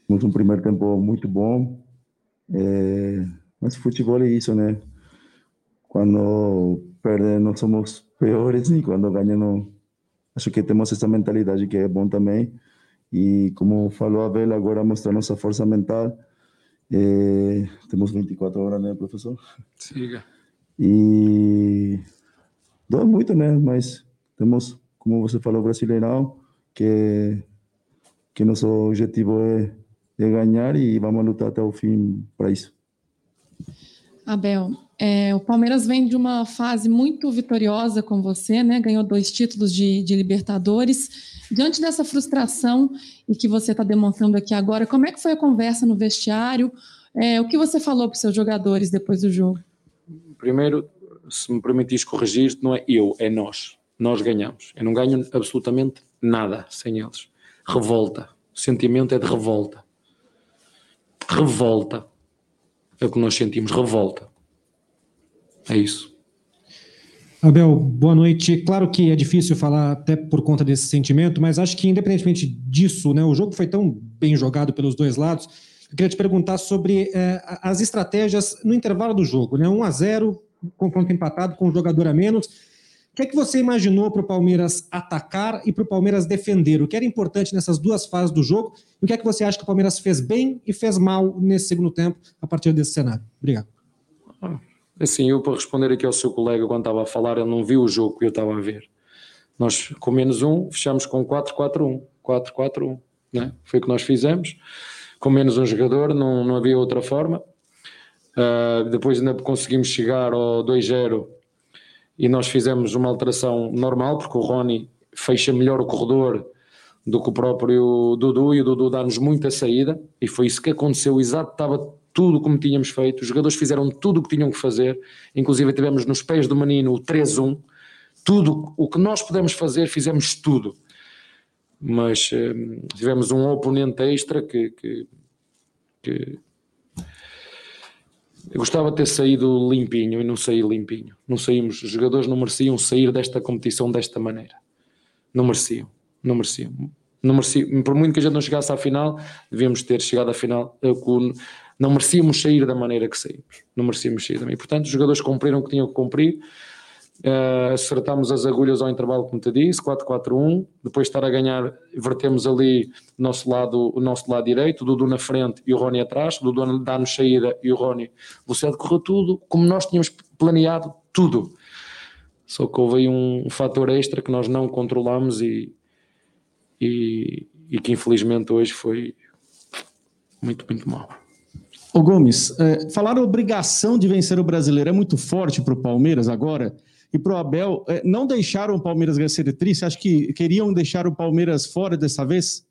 temos um primeiro tempo muito bom. É, mas futebol é isso, né? Quando perde, não somos piores, e quando ganha, não. Acho que temos essa mentalidade que é bom também. E como falou a Bela, agora mostrar nossa força mental. É, temos 24 horas, né, professor? Siga. E dói muito, né? Mas temos, como você falou, Brasileirão, que, que nosso objetivo é, é ganhar e vamos lutar até o fim para isso. Abel, é, o Palmeiras vem de uma fase muito vitoriosa com você, né? Ganhou dois títulos de, de Libertadores. Diante dessa frustração e que você está demonstrando aqui agora, como é que foi a conversa no vestiário? É, o que você falou para os seus jogadores depois do jogo? Primeiro, se me permitires corrigir, não é eu, é nós nós ganhamos. Eu não ganho absolutamente nada sem eles. Revolta. O sentimento é de revolta. Revolta. É o que nós sentimos, revolta. É isso. Abel, boa noite. Claro que é difícil falar até por conta desse sentimento, mas acho que independentemente disso, né, o jogo foi tão bem jogado pelos dois lados. Eu queria te perguntar sobre eh, as estratégias no intervalo do jogo, né? 1 a 0, confronto empatado com um jogador a menos o que é que você imaginou para o Palmeiras atacar e para o Palmeiras defender? O que era importante nessas duas fases do jogo? E o que é que você acha que o Palmeiras fez bem e fez mal nesse segundo tempo a partir desse cenário? Obrigado. Assim, eu para responder aqui ao seu colega quando estava a falar, ele não viu o jogo que eu estava a ver. Nós, com menos um, fechamos com 4-4-1. 4-4-1. Né? Foi o que nós fizemos. Com menos um jogador, não, não havia outra forma. Uh, depois ainda conseguimos chegar ao 2-0 e nós fizemos uma alteração normal, porque o Rony fecha melhor o corredor do que o próprio Dudu, e o Dudu dá-nos muita saída, e foi isso que aconteceu, exato, estava tudo como tínhamos feito, os jogadores fizeram tudo o que tinham que fazer, inclusive tivemos nos pés do menino o 3-1, tudo o que nós pudemos fazer, fizemos tudo. Mas eh, tivemos um oponente extra que, que, que eu gostava de ter saído limpinho e não saí limpinho. Não saímos, os jogadores não mereciam sair desta competição desta maneira. Não mereciam, não mereciam. Não mereciam. Por muito que a gente não chegasse à final, devíamos ter chegado à final. Não merecíamos sair da maneira que saímos. Não merecíamos sair também. Portanto, os jogadores cumpriram o que tinham que cumprir Uh, acertamos as agulhas ao intervalo, como te disse, 4-4-1. Depois de estar a ganhar, vertemos ali o nosso lado, o nosso lado direito, o Dudu na frente e o Rony atrás. O Dudu dá-nos saída e o Rony velocidade. Correu tudo como nós tínhamos planeado, tudo. Só que houve aí um fator extra que nós não controlamos e, e, e que infelizmente hoje foi muito, muito mal. Ô Gomes, é, falar obrigação de vencer o brasileiro é muito forte para o Palmeiras agora? E para o Abel, é, não deixaram o Palmeiras vencer a tri? Você acha que queriam deixar o Palmeiras fora dessa vez?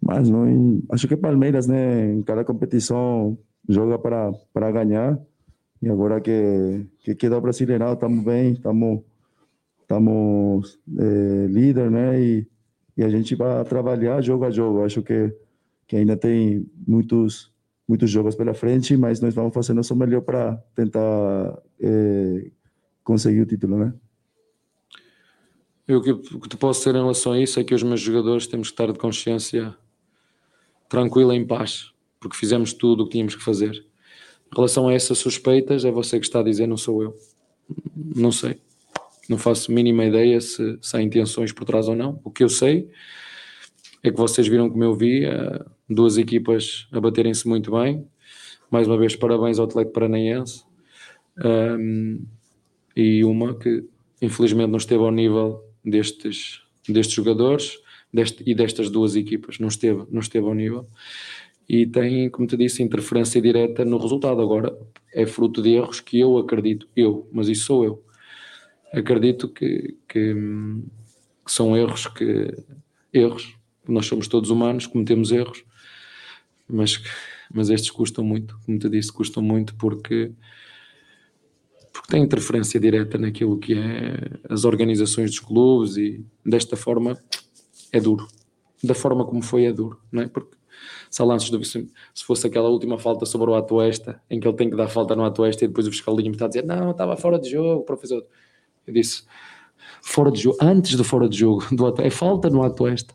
Mas não, acho que Palmeiras, né, em cada competição joga para, para ganhar. E agora que, que queda o Brasileirão, estamos bem, estamos, estamos é, líder, né? E, e a gente vai trabalhar jogo a jogo. Acho que, que ainda tem muitos muitos jogos pela frente, mas nós vamos fazer nosso melhor para tentar é, conseguir o título, né? Eu que, que te posso dizer em relação a isso é que os meus jogadores temos que estar de consciência tranquila, em paz, porque fizemos tudo o que tínhamos que fazer. Em relação a essas suspeitas, é você que está a dizer, não sou eu. Não sei. Não faço mínima ideia se, se há intenções por trás ou não. O que eu sei é que vocês viram como eu vi, uh, duas equipas a baterem-se muito bem. Mais uma vez, parabéns ao Atlético Paranaense. Um, e uma que infelizmente não esteve ao nível destes, destes jogadores deste, e destas duas equipas, não esteve, não esteve ao nível. E tem, como te disse, interferência direta no resultado. Agora é fruto de erros que eu acredito, eu, mas isso sou eu. Acredito que, que, que são erros que erros, nós somos todos humanos, cometemos erros, mas, mas estes custam muito, como te disse, custam muito porque porque tem interferência direta naquilo que é as organizações dos clubes e desta forma é duro. Da forma como foi é duro, não é? Porque se lances do se fosse aquela última falta sobre o Atuesta, em que ele tem que dar falta no Atuesta e depois o fiscalinho me está a dizer não, estava fora de jogo, professor. Eu disse, fora de jogo, antes do fora de jogo, do é falta no Atuesta.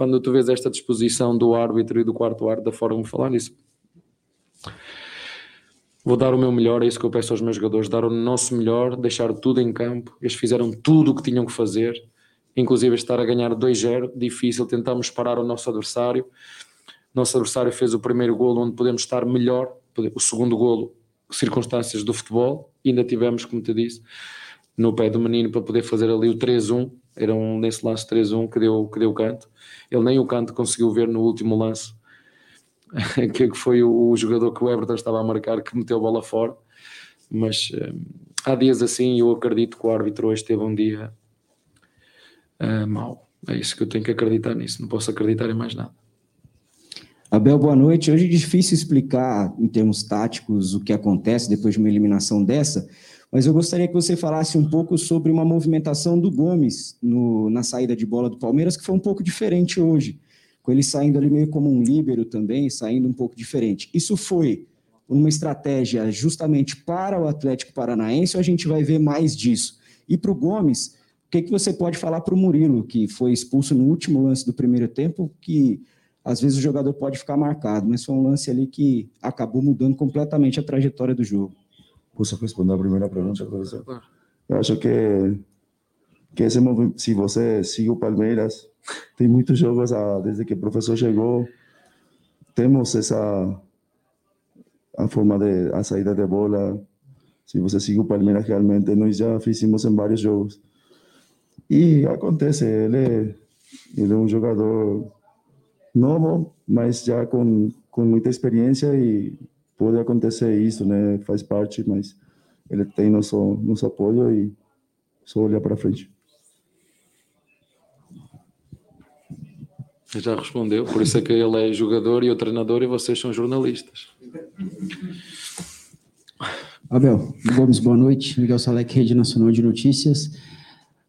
Quando tu vês esta disposição do árbitro e do quarto árbitro, da forma de falar nisso, Vou dar o meu melhor, é isso que eu peço aos meus jogadores, dar o nosso melhor, deixar tudo em campo. Eles fizeram tudo o que tinham que fazer, inclusive estar a ganhar 2-0, difícil, tentámos parar o nosso adversário. Nosso adversário fez o primeiro golo onde podemos estar melhor, o segundo golo, circunstâncias do futebol, ainda tivemos, como te disse, no pé do menino para poder fazer ali o 3-1, era um nesse lance 3-1 que deu, que deu canto. Ele nem o canto conseguiu ver no último lance [LAUGHS] que foi o, jogador que o Everton estava a marcar que meteu a bola fora. Mas um, há dias assim eu acredito que o árbitro hoje teve um dia uh, mau. É isso que eu tenho que acreditar nisso, não posso acreditar em mais nada. Abel, boa noite. Hoje é difícil explicar em termos táticos o que acontece depois de uma eliminação dessa, mas eu gostaria que você falasse um pouco sobre uma movimentação do Gomes no, na saída de bola do Palmeiras, que foi um pouco diferente hoje com ele saindo ali meio como um líbero também, saindo um pouco diferente. Isso foi uma estratégia justamente para o Atlético Paranaense ou a gente vai ver mais disso? E para o Gomes, o que, que você pode falar para o Murilo, que foi expulso no último lance do primeiro tempo, que às vezes o jogador pode ficar marcado, mas foi um lance ali que acabou mudando completamente a trajetória do jogo. Posso responder a primeira pergunta, professor? Eu acho que, que esse, se você sigue o Palmeiras, tem muitos jogos ah, desde que o professor chegou. Temos essa a forma de a saída de bola. Se você seguir o Palmeiras realmente, nós já fizemos em vários jogos. E acontece, ele, ele é um jogador novo, mas já com, com muita experiência e pode acontecer isso, né? Faz parte, mas ele tem nosso, nosso apoio e só olhar para frente. Já respondeu, por isso é que ele é jogador e o treinador e vocês são jornalistas. Abel, Gomes, boa noite. Miguel Salek, Rede Nacional de Notícias.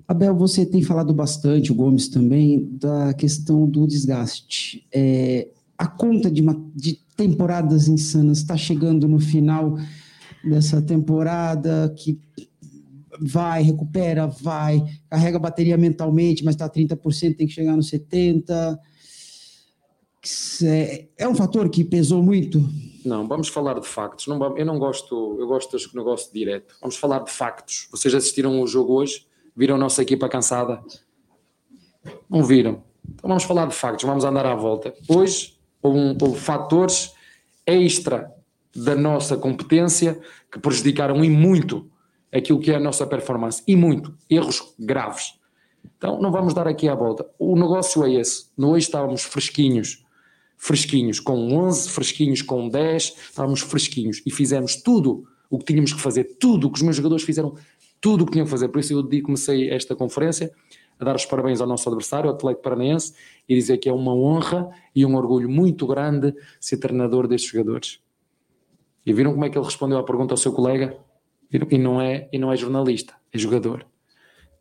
Abel, você tem falado bastante, o Gomes também, da questão do desgaste. É, a conta de, de temporadas insanas está chegando no final dessa temporada que vai, recupera, vai, carrega a bateria mentalmente, mas está 30%, tem que chegar no 70%. É, é um fator que pesou muito? Não, vamos falar de factos. Não, eu não gosto, eu gosto deste negócio direto. Vamos falar de factos. Vocês assistiram ao jogo hoje? Viram a nossa equipa cansada? Não viram? Então vamos falar de factos, vamos andar à volta. Hoje um, houve fatores extra da nossa competência que prejudicaram e muito aquilo que é a nossa performance e muito, erros graves. Então não vamos dar aqui a volta. O negócio é esse. Hoje estávamos fresquinhos, fresquinhos com 11, fresquinhos com 10, estávamos fresquinhos e fizemos tudo o que tínhamos que fazer, tudo o que os meus jogadores fizeram, tudo o que tinham que fazer. Por isso eu comecei esta conferência a dar os parabéns ao nosso adversário, o Atlético Paranaense, e dizer que é uma honra e um orgulho muito grande ser treinador destes jogadores. E viram como é que ele respondeu à pergunta ao seu colega? E não é, e não é jornalista, é jogador.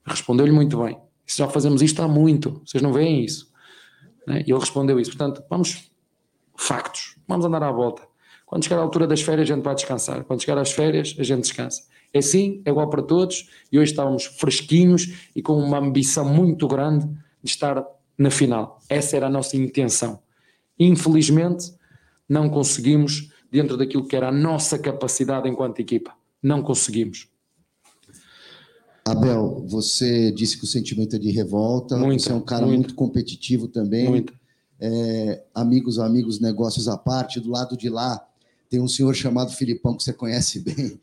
Respondeu-lhe muito bem. Já fazemos isto há muito, vocês não veem isso. Né? E ele respondeu isso. Portanto, vamos, factos, vamos andar à volta. Quando chegar à altura das férias, a gente vai descansar. Quando chegar às férias, a gente descansa. É assim, é igual para todos. E hoje estávamos fresquinhos e com uma ambição muito grande de estar na final. Essa era a nossa intenção. Infelizmente, não conseguimos dentro daquilo que era a nossa capacidade enquanto equipa. Não conseguimos. Abel, você disse que o sentimento é de revolta. Muito, você é um cara muito. muito, competitivo também. Muito. É, amigos, amigos, negócios à parte. Do lado de lá tem um senhor chamado Filipão, que você conhece bem,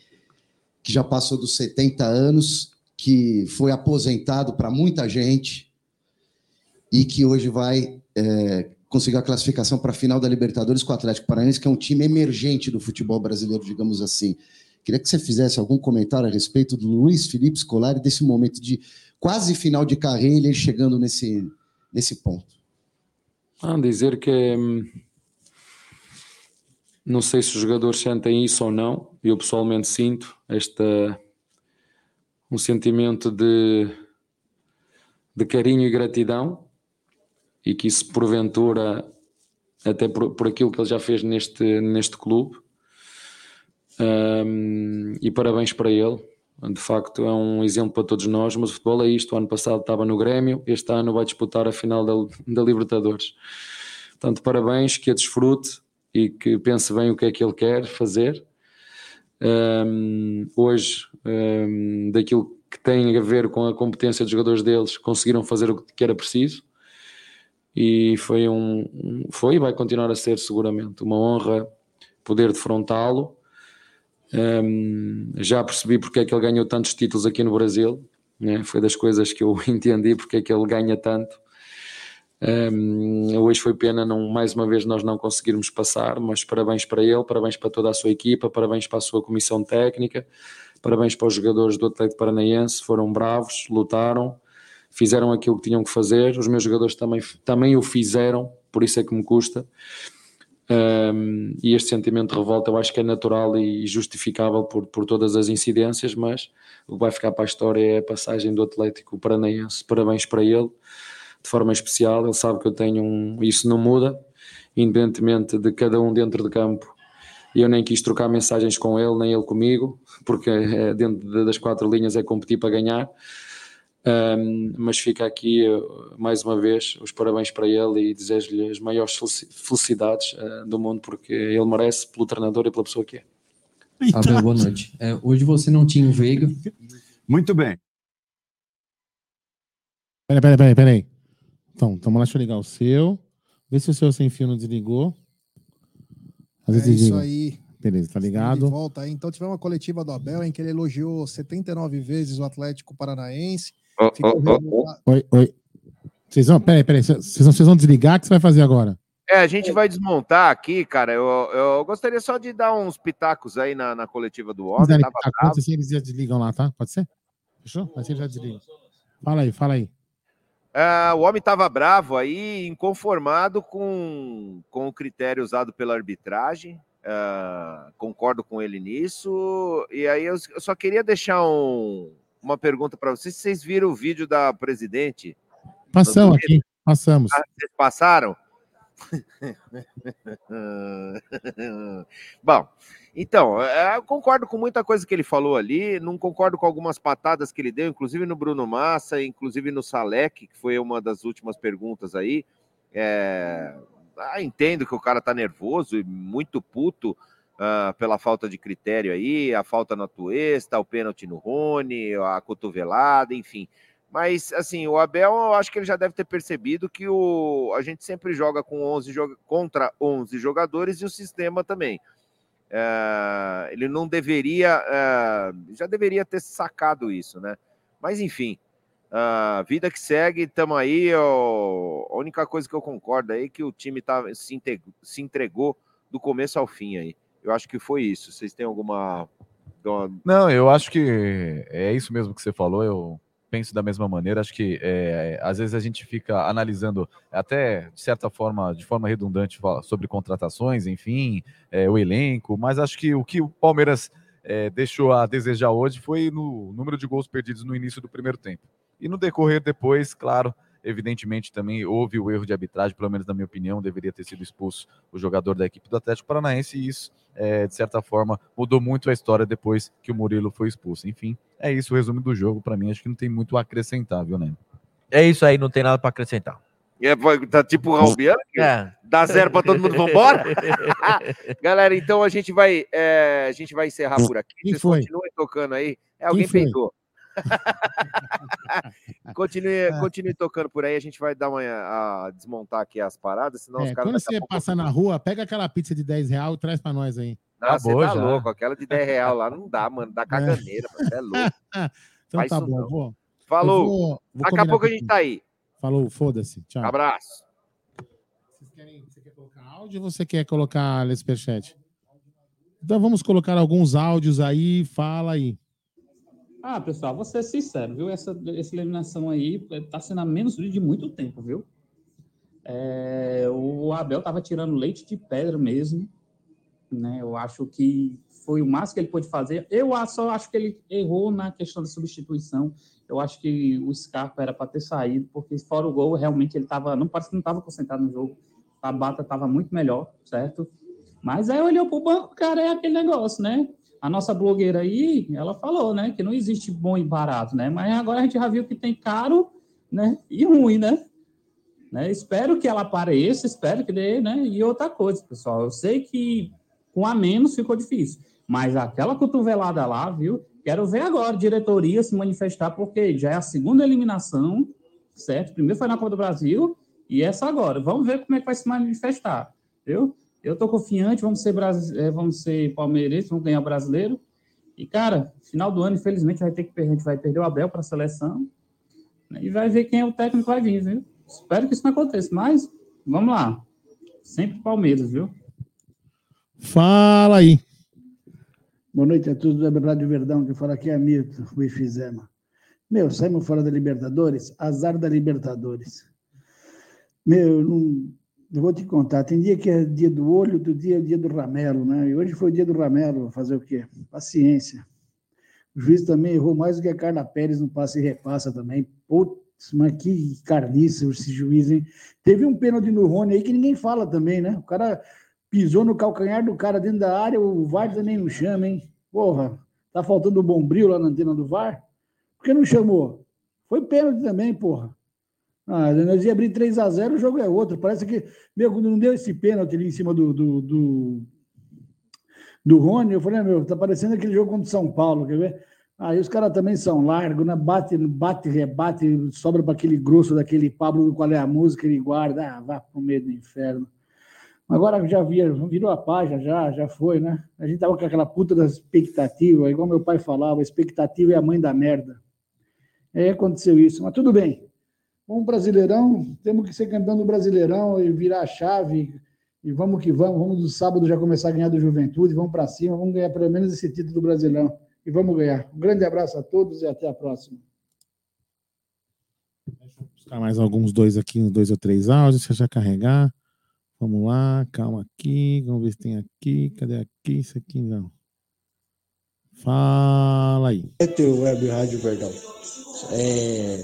que já passou dos 70 anos, que foi aposentado para muita gente e que hoje vai é, conseguir a classificação para a final da Libertadores com o Atlético Paranaense, que é um time emergente do futebol brasileiro, digamos assim. Queria que você fizesse algum comentário a respeito do Luiz Felipe Scolari, desse momento de quase final de carreira, ele chegando nesse, nesse ponto. Ah, dizer que hum, não sei se os jogadores sentem isso ou não, eu pessoalmente sinto esta um sentimento de, de carinho e gratidão e que isso porventura até por, por aquilo que ele já fez neste, neste clube Hum, e parabéns para ele de facto é um exemplo para todos nós, mas o futebol é isto. O ano passado estava no Grêmio, este ano vai disputar a final da, da Libertadores. Portanto, parabéns, que a desfrute e que pense bem o que é que ele quer fazer. Um, hoje, um, daquilo que tem a ver com a competência dos jogadores deles, conseguiram fazer o que era preciso. E foi um, foi e vai continuar a ser seguramente uma honra poder defrontá-lo um, já percebi porque é que ele ganhou tantos títulos aqui no Brasil, né? foi das coisas que eu [LAUGHS] entendi porque é que ele ganha tanto. Um, hoje foi pena não, mais uma vez nós não conseguirmos passar, mas parabéns para ele, parabéns para toda a sua equipa, parabéns para a sua comissão técnica, parabéns para os jogadores do Atlético Paranaense, foram bravos, lutaram, fizeram aquilo que tinham que fazer, os meus jogadores também, também o fizeram, por isso é que me custa. Um, e este sentimento de revolta eu acho que é natural e justificável por, por todas as incidências, mas o que vai ficar para a história é a passagem do Atlético Paranaense. Parabéns para ele, de forma especial. Ele sabe que eu tenho um. Isso não muda, independentemente de cada um dentro de campo. Eu nem quis trocar mensagens com ele, nem ele comigo, porque é, dentro das quatro linhas é competir para ganhar. Um, mas fica aqui uh, mais uma vez os parabéns para ele e desejo-lhe as maiores felicidades uh, do mundo, porque ele merece pelo treinador e pela pessoa que é. Abel, boa noite. É, hoje você não tinha o Veiga. Muito bem. Peraí, peraí, peraí. Então, então, lá, deixa eu ligar o seu. Vê se o seu sem fio não desligou. Às É vezes isso aí. Beleza, tá De ligado. volta aí. Então, tivemos uma coletiva do Abel em que ele elogiou 79 vezes o Atlético Paranaense. Oh, oh, oh. Oi, oi. Vocês vão, peraí, peraí. Vocês vão, vocês vão desligar? O que você vai fazer agora? É, a gente vai desmontar aqui, cara. Eu, eu gostaria só de dar uns pitacos aí na, na coletiva do homem. Tava conta, assim, eles já desligam lá, tá? Pode ser? Fechou? Assim eles já desligam. Fala aí, fala aí. Ah, o homem estava bravo aí, inconformado com, com o critério usado pela arbitragem. Ah, concordo com ele nisso. E aí eu, eu só queria deixar um- uma pergunta para vocês. Vocês viram o vídeo da presidente? Passamos aqui, passamos. Ah, vocês passaram? [LAUGHS] Bom, então, é, eu concordo com muita coisa que ele falou ali, não concordo com algumas patadas que ele deu, inclusive no Bruno Massa, inclusive no Salek, que foi uma das últimas perguntas aí. É, ah, entendo que o cara tá nervoso e muito puto ah, pela falta de critério aí, a falta na Tuesta, o pênalti no Rony, a cotovelada, enfim. Mas, assim, o Abel, eu acho que ele já deve ter percebido que o, a gente sempre joga com 11 joga, contra 11 jogadores e o sistema também. É, ele não deveria, é, já deveria ter sacado isso, né? Mas, enfim, a vida que segue, estamos aí. ó, a única coisa que eu concordo aí é que o time tá, se, se entregou do começo ao fim aí. Eu acho que foi isso. Vocês têm alguma- Não, eu acho que é isso mesmo que você falou. Eu penso da mesma maneira. Acho que é, às vezes a gente fica analisando, até de certa forma, de forma redundante, sobre contratações, enfim, é, o elenco. Mas acho que o que o Palmeiras é, deixou a desejar hoje foi no número de gols perdidos no início do primeiro tempo. E no decorrer depois, claro, evidentemente também houve o erro de arbitragem, pelo menos na minha opinião, deveria ter sido expulso o jogador da equipe do Atlético Paranaense, e isso, é, de certa forma, mudou muito a história depois que o Murilo foi expulso. Enfim, é isso o resumo do jogo. Para mim, acho que não tem muito a acrescentar, viu, né? É isso aí, não tem nada para acrescentar. É, tá tipo o Raul Bianchi? É. Dá zero para todo mundo, vambora? [LAUGHS] Galera, então a gente vai, é, a gente vai encerrar por aqui. Quem Vocês foi? continuem tocando aí. É, alguém peidou. [LAUGHS] continue, continue tocando por aí, a gente vai dar uma a desmontar aqui as paradas, senão os É, caras quando você pouco- passar na rua, pega aquela pizza de 10 real e traz pra nós aí. Ah, você tá louco, aquela de 10 real lá não dá, mano, dá caganeira, mano, você é louco. [LAUGHS] Então Faz tá bom, não. vou. Falou. vou- vou Daqui a pouco a gente tá aí. Falou, foda-se. Tchau. Abraço. Você quer colocar áudio ou você quer colocar superchat? Então vamos colocar alguns áudios aí, fala aí. Ah, pessoal, vou ser sincero, viu? Essa, essa eliminação aí tá sendo a menos de muito tempo, viu? É, o Abel tava tirando leite de pedra mesmo, né? Eu acho que foi o máximo que ele pôde fazer. Eu só acho que ele errou na questão da substituição. Eu acho que o Scarpa era para ter saído, porque fora o gol, realmente ele tava, não parece que não estava concentrado no jogo. A Bata estava muito melhor, certo? Mas aí olhou pro banco, cara, é aquele negócio, né? A nossa blogueira aí, ela falou, né, que não existe bom e barato, né? Mas agora a gente já viu que tem caro, né, e ruim, né? né? Espero que ela apareça, espero que dê, né? E outra coisa, pessoal, eu sei que com a menos ficou difícil, mas aquela cotovelada lá, viu? Quero ver agora a diretoria se manifestar, porque já é a segunda eliminação, certo? Primeiro foi na Copa do Brasil e essa agora. Vamos ver como é que vai se manifestar, viu? Eu tô confiante, vamos ser, eh, vamos ser palmeirenses, vamos ganhar o brasileiro. E, cara, final do ano, infelizmente, vai ter que perder, a gente vai perder o Abel para a seleção. né? E vai ver quem é o técnico que vai vir, viu? Espero que isso não aconteça, mas vamos lá. Sempre Palmeiras, viu? Fala aí. Boa noite a todos da Rádio Verdão, que fala aqui é Milton, o Ifizema. Meu, saímos fora da Libertadores, azar da Libertadores. Meu, não, eu vou te contar, tem dia que é dia do olho, outro dia é dia do ramelo, né? E hoje foi o dia do ramelo, fazer o quê? Paciência. O juiz também errou mais do que a Carla Pérez no passe e repassa também. Putz, mas que carniça esse juiz, hein? Teve um pênalti no Rony aí que ninguém fala também, né? O cara pisou no calcanhar do cara dentro da área, o VAR também não chama, hein? Porra, tá faltando o bombril lá na antena do VAR? Por que não chamou? Foi pênalti também, porra. Ah, nós ia abrir 3 a 0 o jogo é outro. Parece que, meu, quando não deu esse pênalti ali em cima do, do, do, do Rony, eu falei, ah, meu, tá parecendo aquele jogo contra o São Paulo, quer ver? Aí os caras também são largos, né? Bate, bate, rebate, sobra para aquele grosso daquele Pablo, qual é a música, ele guarda. Ah, vá pro meio do inferno. Agora já via, virou a página, já, já foi, né? A gente tava com aquela puta da expectativa, igual meu pai falava, expectativa é a mãe da merda. Aí aconteceu isso, mas tudo bem. Vamos Brasileirão, temos que ser campeão do Brasileirão e virar a chave. E vamos que vamos, vamos do sábado já começar a ganhar do Juventude, vamos para cima, vamos ganhar pelo menos esse título do Brasileirão. E vamos ganhar. Um grande abraço a todos e até a próxima. buscar mais alguns dois aqui, uns dois ou três áudios, deixa eu já carregar. Vamos lá, calma aqui, vamos ver se tem aqui, cadê aqui, isso aqui não. Fala aí. É teu Web Rádio Verdão. É,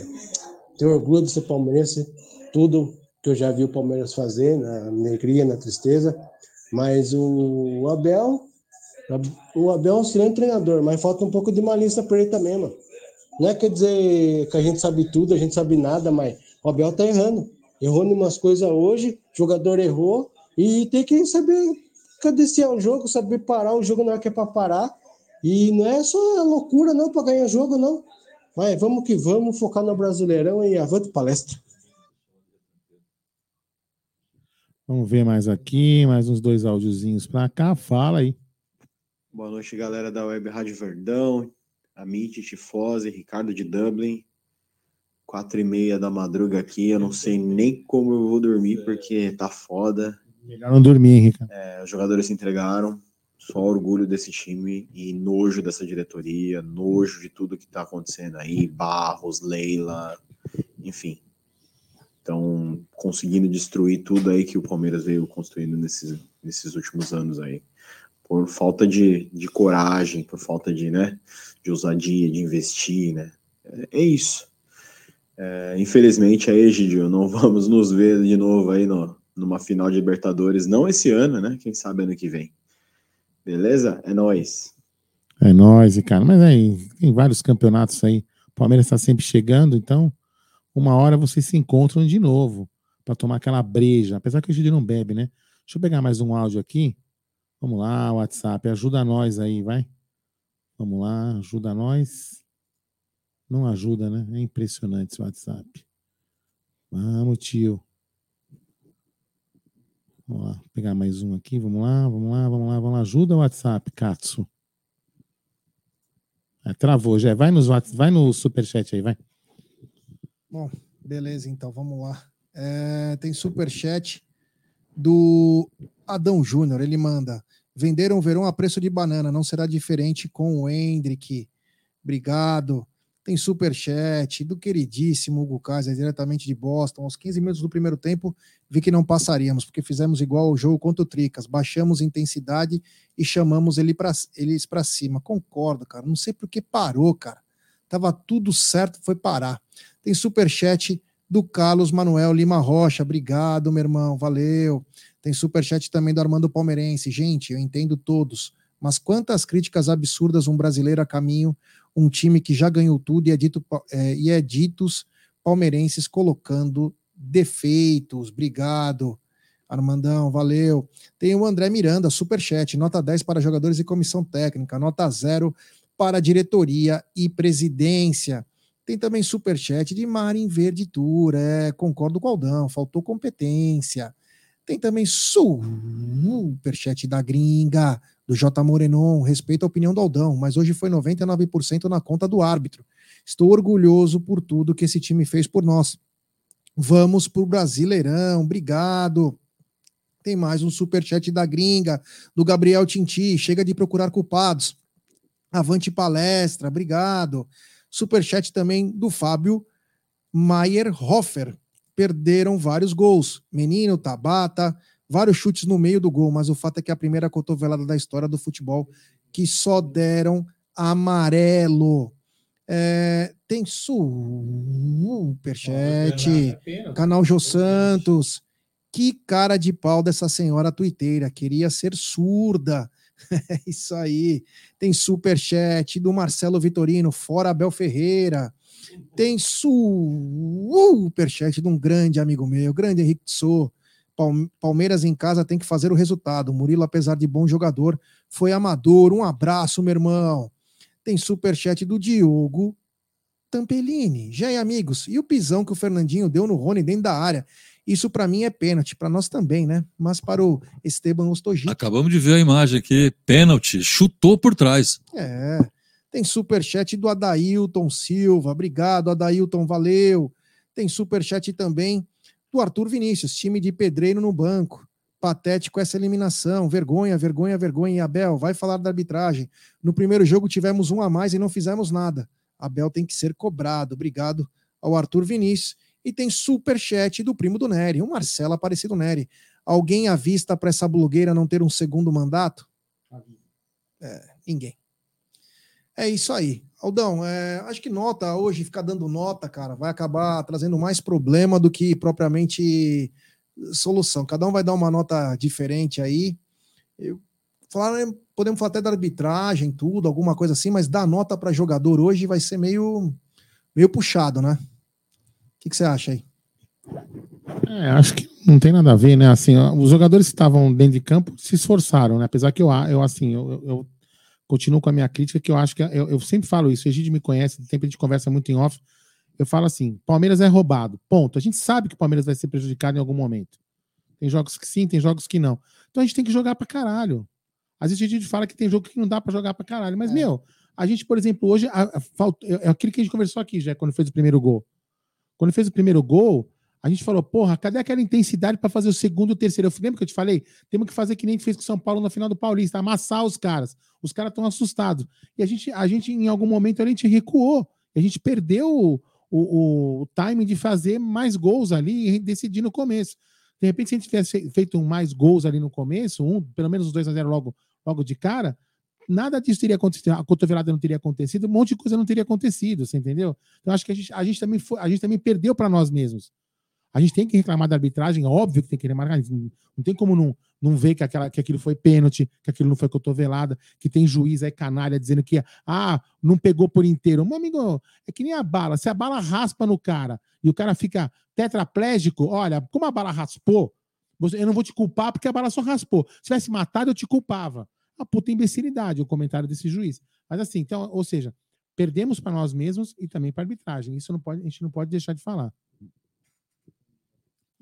tenho orgulho de ser palmeirense, tudo que eu já vi o Palmeiras fazer, na alegria, na tristeza, mas o Abel, o Abel é um excelente treinador, mas falta um pouco de malícia para ele também, mano. Não é quer dizer que a gente sabe tudo, a gente sabe nada, mas o Abel tá errando. Errou em umas coisas hoje, o jogador errou, e tem que saber cadenciar o jogo, saber parar o jogo na hora que é para parar. E não é só loucura, não, para ganhar jogo, não. Mas vamos que vamos, focar no Brasileirão e avante palestra. Vamos ver mais aqui, mais uns dois áudiozinhos pra cá, fala aí. Boa noite, galera da Web Rádio Verdão, Amit, Tifose, Ricardo de Dublin. Quatro e meia da madruga aqui, eu não sei nem como eu vou dormir, porque tá foda. Melhor não dormir, Henrique. É, os jogadores se entregaram, só orgulho desse time e nojo dessa diretoria, nojo de tudo que tá acontecendo aí, Barros, Leila, enfim. Então, conseguindo destruir tudo aí que o Palmeiras veio construindo nesses, nesses últimos anos aí. Por falta de, de coragem, por falta de, né, de ousadia, de investir, né. É, é isso. É, infelizmente, aí, Gidio, não [LAUGHS] vamos nos ver de novo aí no, numa final de Libertadores, não esse ano, né? Quem sabe ano que vem. Beleza? É nóis. É nóis, cara. Mas aí, tem vários campeonatos aí. O Palmeiras está sempre chegando, então, uma hora vocês se encontram de novo para tomar aquela breja. Apesar que o Gidio não bebe, né? Deixa eu pegar mais um áudio aqui. Vamos lá, WhatsApp. Ajuda nós aí, vai. Vamos lá, ajuda nós. Não ajuda, né? É impressionante esse WhatsApp. Vamos, tio. Vamos lá, pegar mais um aqui. Vamos lá, vamos lá, vamos lá, vamos lá. Ajuda o WhatsApp, Katsu. É, travou, já. Vai, nos, vai no superchat aí, vai. Bom, beleza, então, vamos lá. É, tem superchat do Adão Júnior. Ele manda: venderam o verão a preço de banana, não será diferente com o Hendrick. Obrigado. Tem superchat do queridíssimo Hugo Kaiser, diretamente de Boston. Aos 15 minutos do primeiro tempo, vi que não passaríamos, porque fizemos igual ao jogo contra o Tricas. Baixamos intensidade e chamamos ele pra, eles para cima. Concordo, cara. Não sei por que parou, cara. Tava tudo certo, foi parar. Tem superchat do Carlos Manuel Lima Rocha. Obrigado, meu irmão. Valeu. Tem superchat também do Armando Palmeirense. Gente, eu entendo todos. Mas quantas críticas absurdas um brasileiro a caminho, um time que já ganhou tudo e é, dito, é, e é ditos palmeirenses colocando defeitos. Obrigado. Armandão, valeu. Tem o André Miranda, superchat, nota 10 para jogadores e comissão técnica, nota 0 para diretoria e presidência. Tem também superchat de Marin Verditura, é, concordo com o Aldão, faltou competência. Tem também superchat da gringa, do J. Morenon, respeito à opinião do Aldão, mas hoje foi 99% na conta do árbitro. Estou orgulhoso por tudo que esse time fez por nós. Vamos pro Brasileirão, obrigado. Tem mais um superchat da gringa, do Gabriel Tinti, chega de procurar culpados. Avante palestra, obrigado. Superchat também do Fábio Maier Hoffer. Perderam vários gols. Menino, Tabata, vários chutes no meio do gol, mas o fato é que é a primeira cotovelada da história do futebol que só deram amarelo. É, tem superchat, canal Jô Santos. Que cara de pau dessa senhora tuiteira, queria ser surda. É [LAUGHS] isso aí. Tem superchat do Marcelo Vitorino, fora Abel Ferreira. Tem superchat de um grande amigo meu, grande Henrique Sou. Palmeiras em casa tem que fazer o resultado. Murilo, apesar de bom jogador, foi amador. Um abraço, meu irmão. Tem superchat do Diogo Tampelini. Já aí, amigos, e o pisão que o Fernandinho deu no Rony dentro da área? Isso para mim é pênalti, para nós também, né? Mas para o Esteban Ostojic. Acabamos de ver a imagem aqui, pênalti, chutou por trás. É. Tem superchat do Adailton Silva. Obrigado, Adailton, valeu. Tem superchat também do Arthur Vinícius, time de pedreiro no banco. Patético essa eliminação. Vergonha, vergonha, vergonha. E Abel, vai falar da arbitragem. No primeiro jogo tivemos um a mais e não fizemos nada. Abel tem que ser cobrado. Obrigado ao Arthur Vinícius. E tem superchat do primo do Nery, o Marcelo Aparecido Nery. Alguém avista para essa blogueira não ter um segundo mandato? É, ninguém. É isso aí. Aldão, é, acho que nota hoje, ficar dando nota, cara, vai acabar trazendo mais problema do que propriamente solução. Cada um vai dar uma nota diferente aí. Eu, falar, podemos falar até da arbitragem, tudo, alguma coisa assim, mas dar nota para jogador hoje vai ser meio, meio puxado, né? O que, você acha aí? É, acho que não tem nada a ver, né? Assim, os jogadores que estavam dentro de campo se esforçaram, né? Apesar que eu, eu assim, eu, eu continuo com a minha crítica, que eu acho que eu, eu sempre falo isso. O Egídio me conhece, sempre a gente conversa muito em off. Eu falo assim: Palmeiras é roubado. Ponto. A gente sabe que o Palmeiras vai ser prejudicado em algum momento. Tem jogos que sim, tem jogos que não. Então a gente tem que jogar pra caralho. Às vezes a gente fala que tem jogo que não dá pra jogar pra caralho. Mas, meu, a gente, por exemplo, hoje, a, a, falta, é aquilo que a gente conversou aqui já, quando fez o primeiro gol. Quando fez o primeiro gol, a gente falou, porra, cadê aquela intensidade para fazer o segundo o terceiro? Eu lembro que eu te falei? Temos que fazer que nem fez com o São Paulo na final do Paulista, amassar os caras. Os caras estão assustados. E a gente, a gente, em algum momento, a gente recuou. A gente perdeu o, o, o timing de fazer mais gols ali e decidir no começo. De repente, se a gente tivesse feito mais gols ali no começo, um, pelo menos os 2 a 0 logo, logo de cara, nada disso teria acontecido, a cotovelada não teria acontecido, um monte de coisa não teria acontecido, você entendeu? Então acho que a gente, a gente também foi, a gente também perdeu para nós mesmos. A gente tem que reclamar da arbitragem, óbvio que tem que reclamar, não tem como não, não ver que, aquela, que aquilo foi pênalti, que aquilo não foi cotovelada, que tem juiz aí canalha dizendo que ah, não pegou por inteiro. Meu amigo, é que nem a bala, se a bala raspa no cara e o cara fica tetraplégico, olha, como a bala raspou, eu não vou te culpar porque a bala só raspou. Se tivesse matado, eu te culpava. A puta imbecilidade o comentário desse juiz. Mas assim, então, ou seja, Perdemos para nós mesmos e também para a arbitragem. Isso não pode, a gente não pode deixar de falar.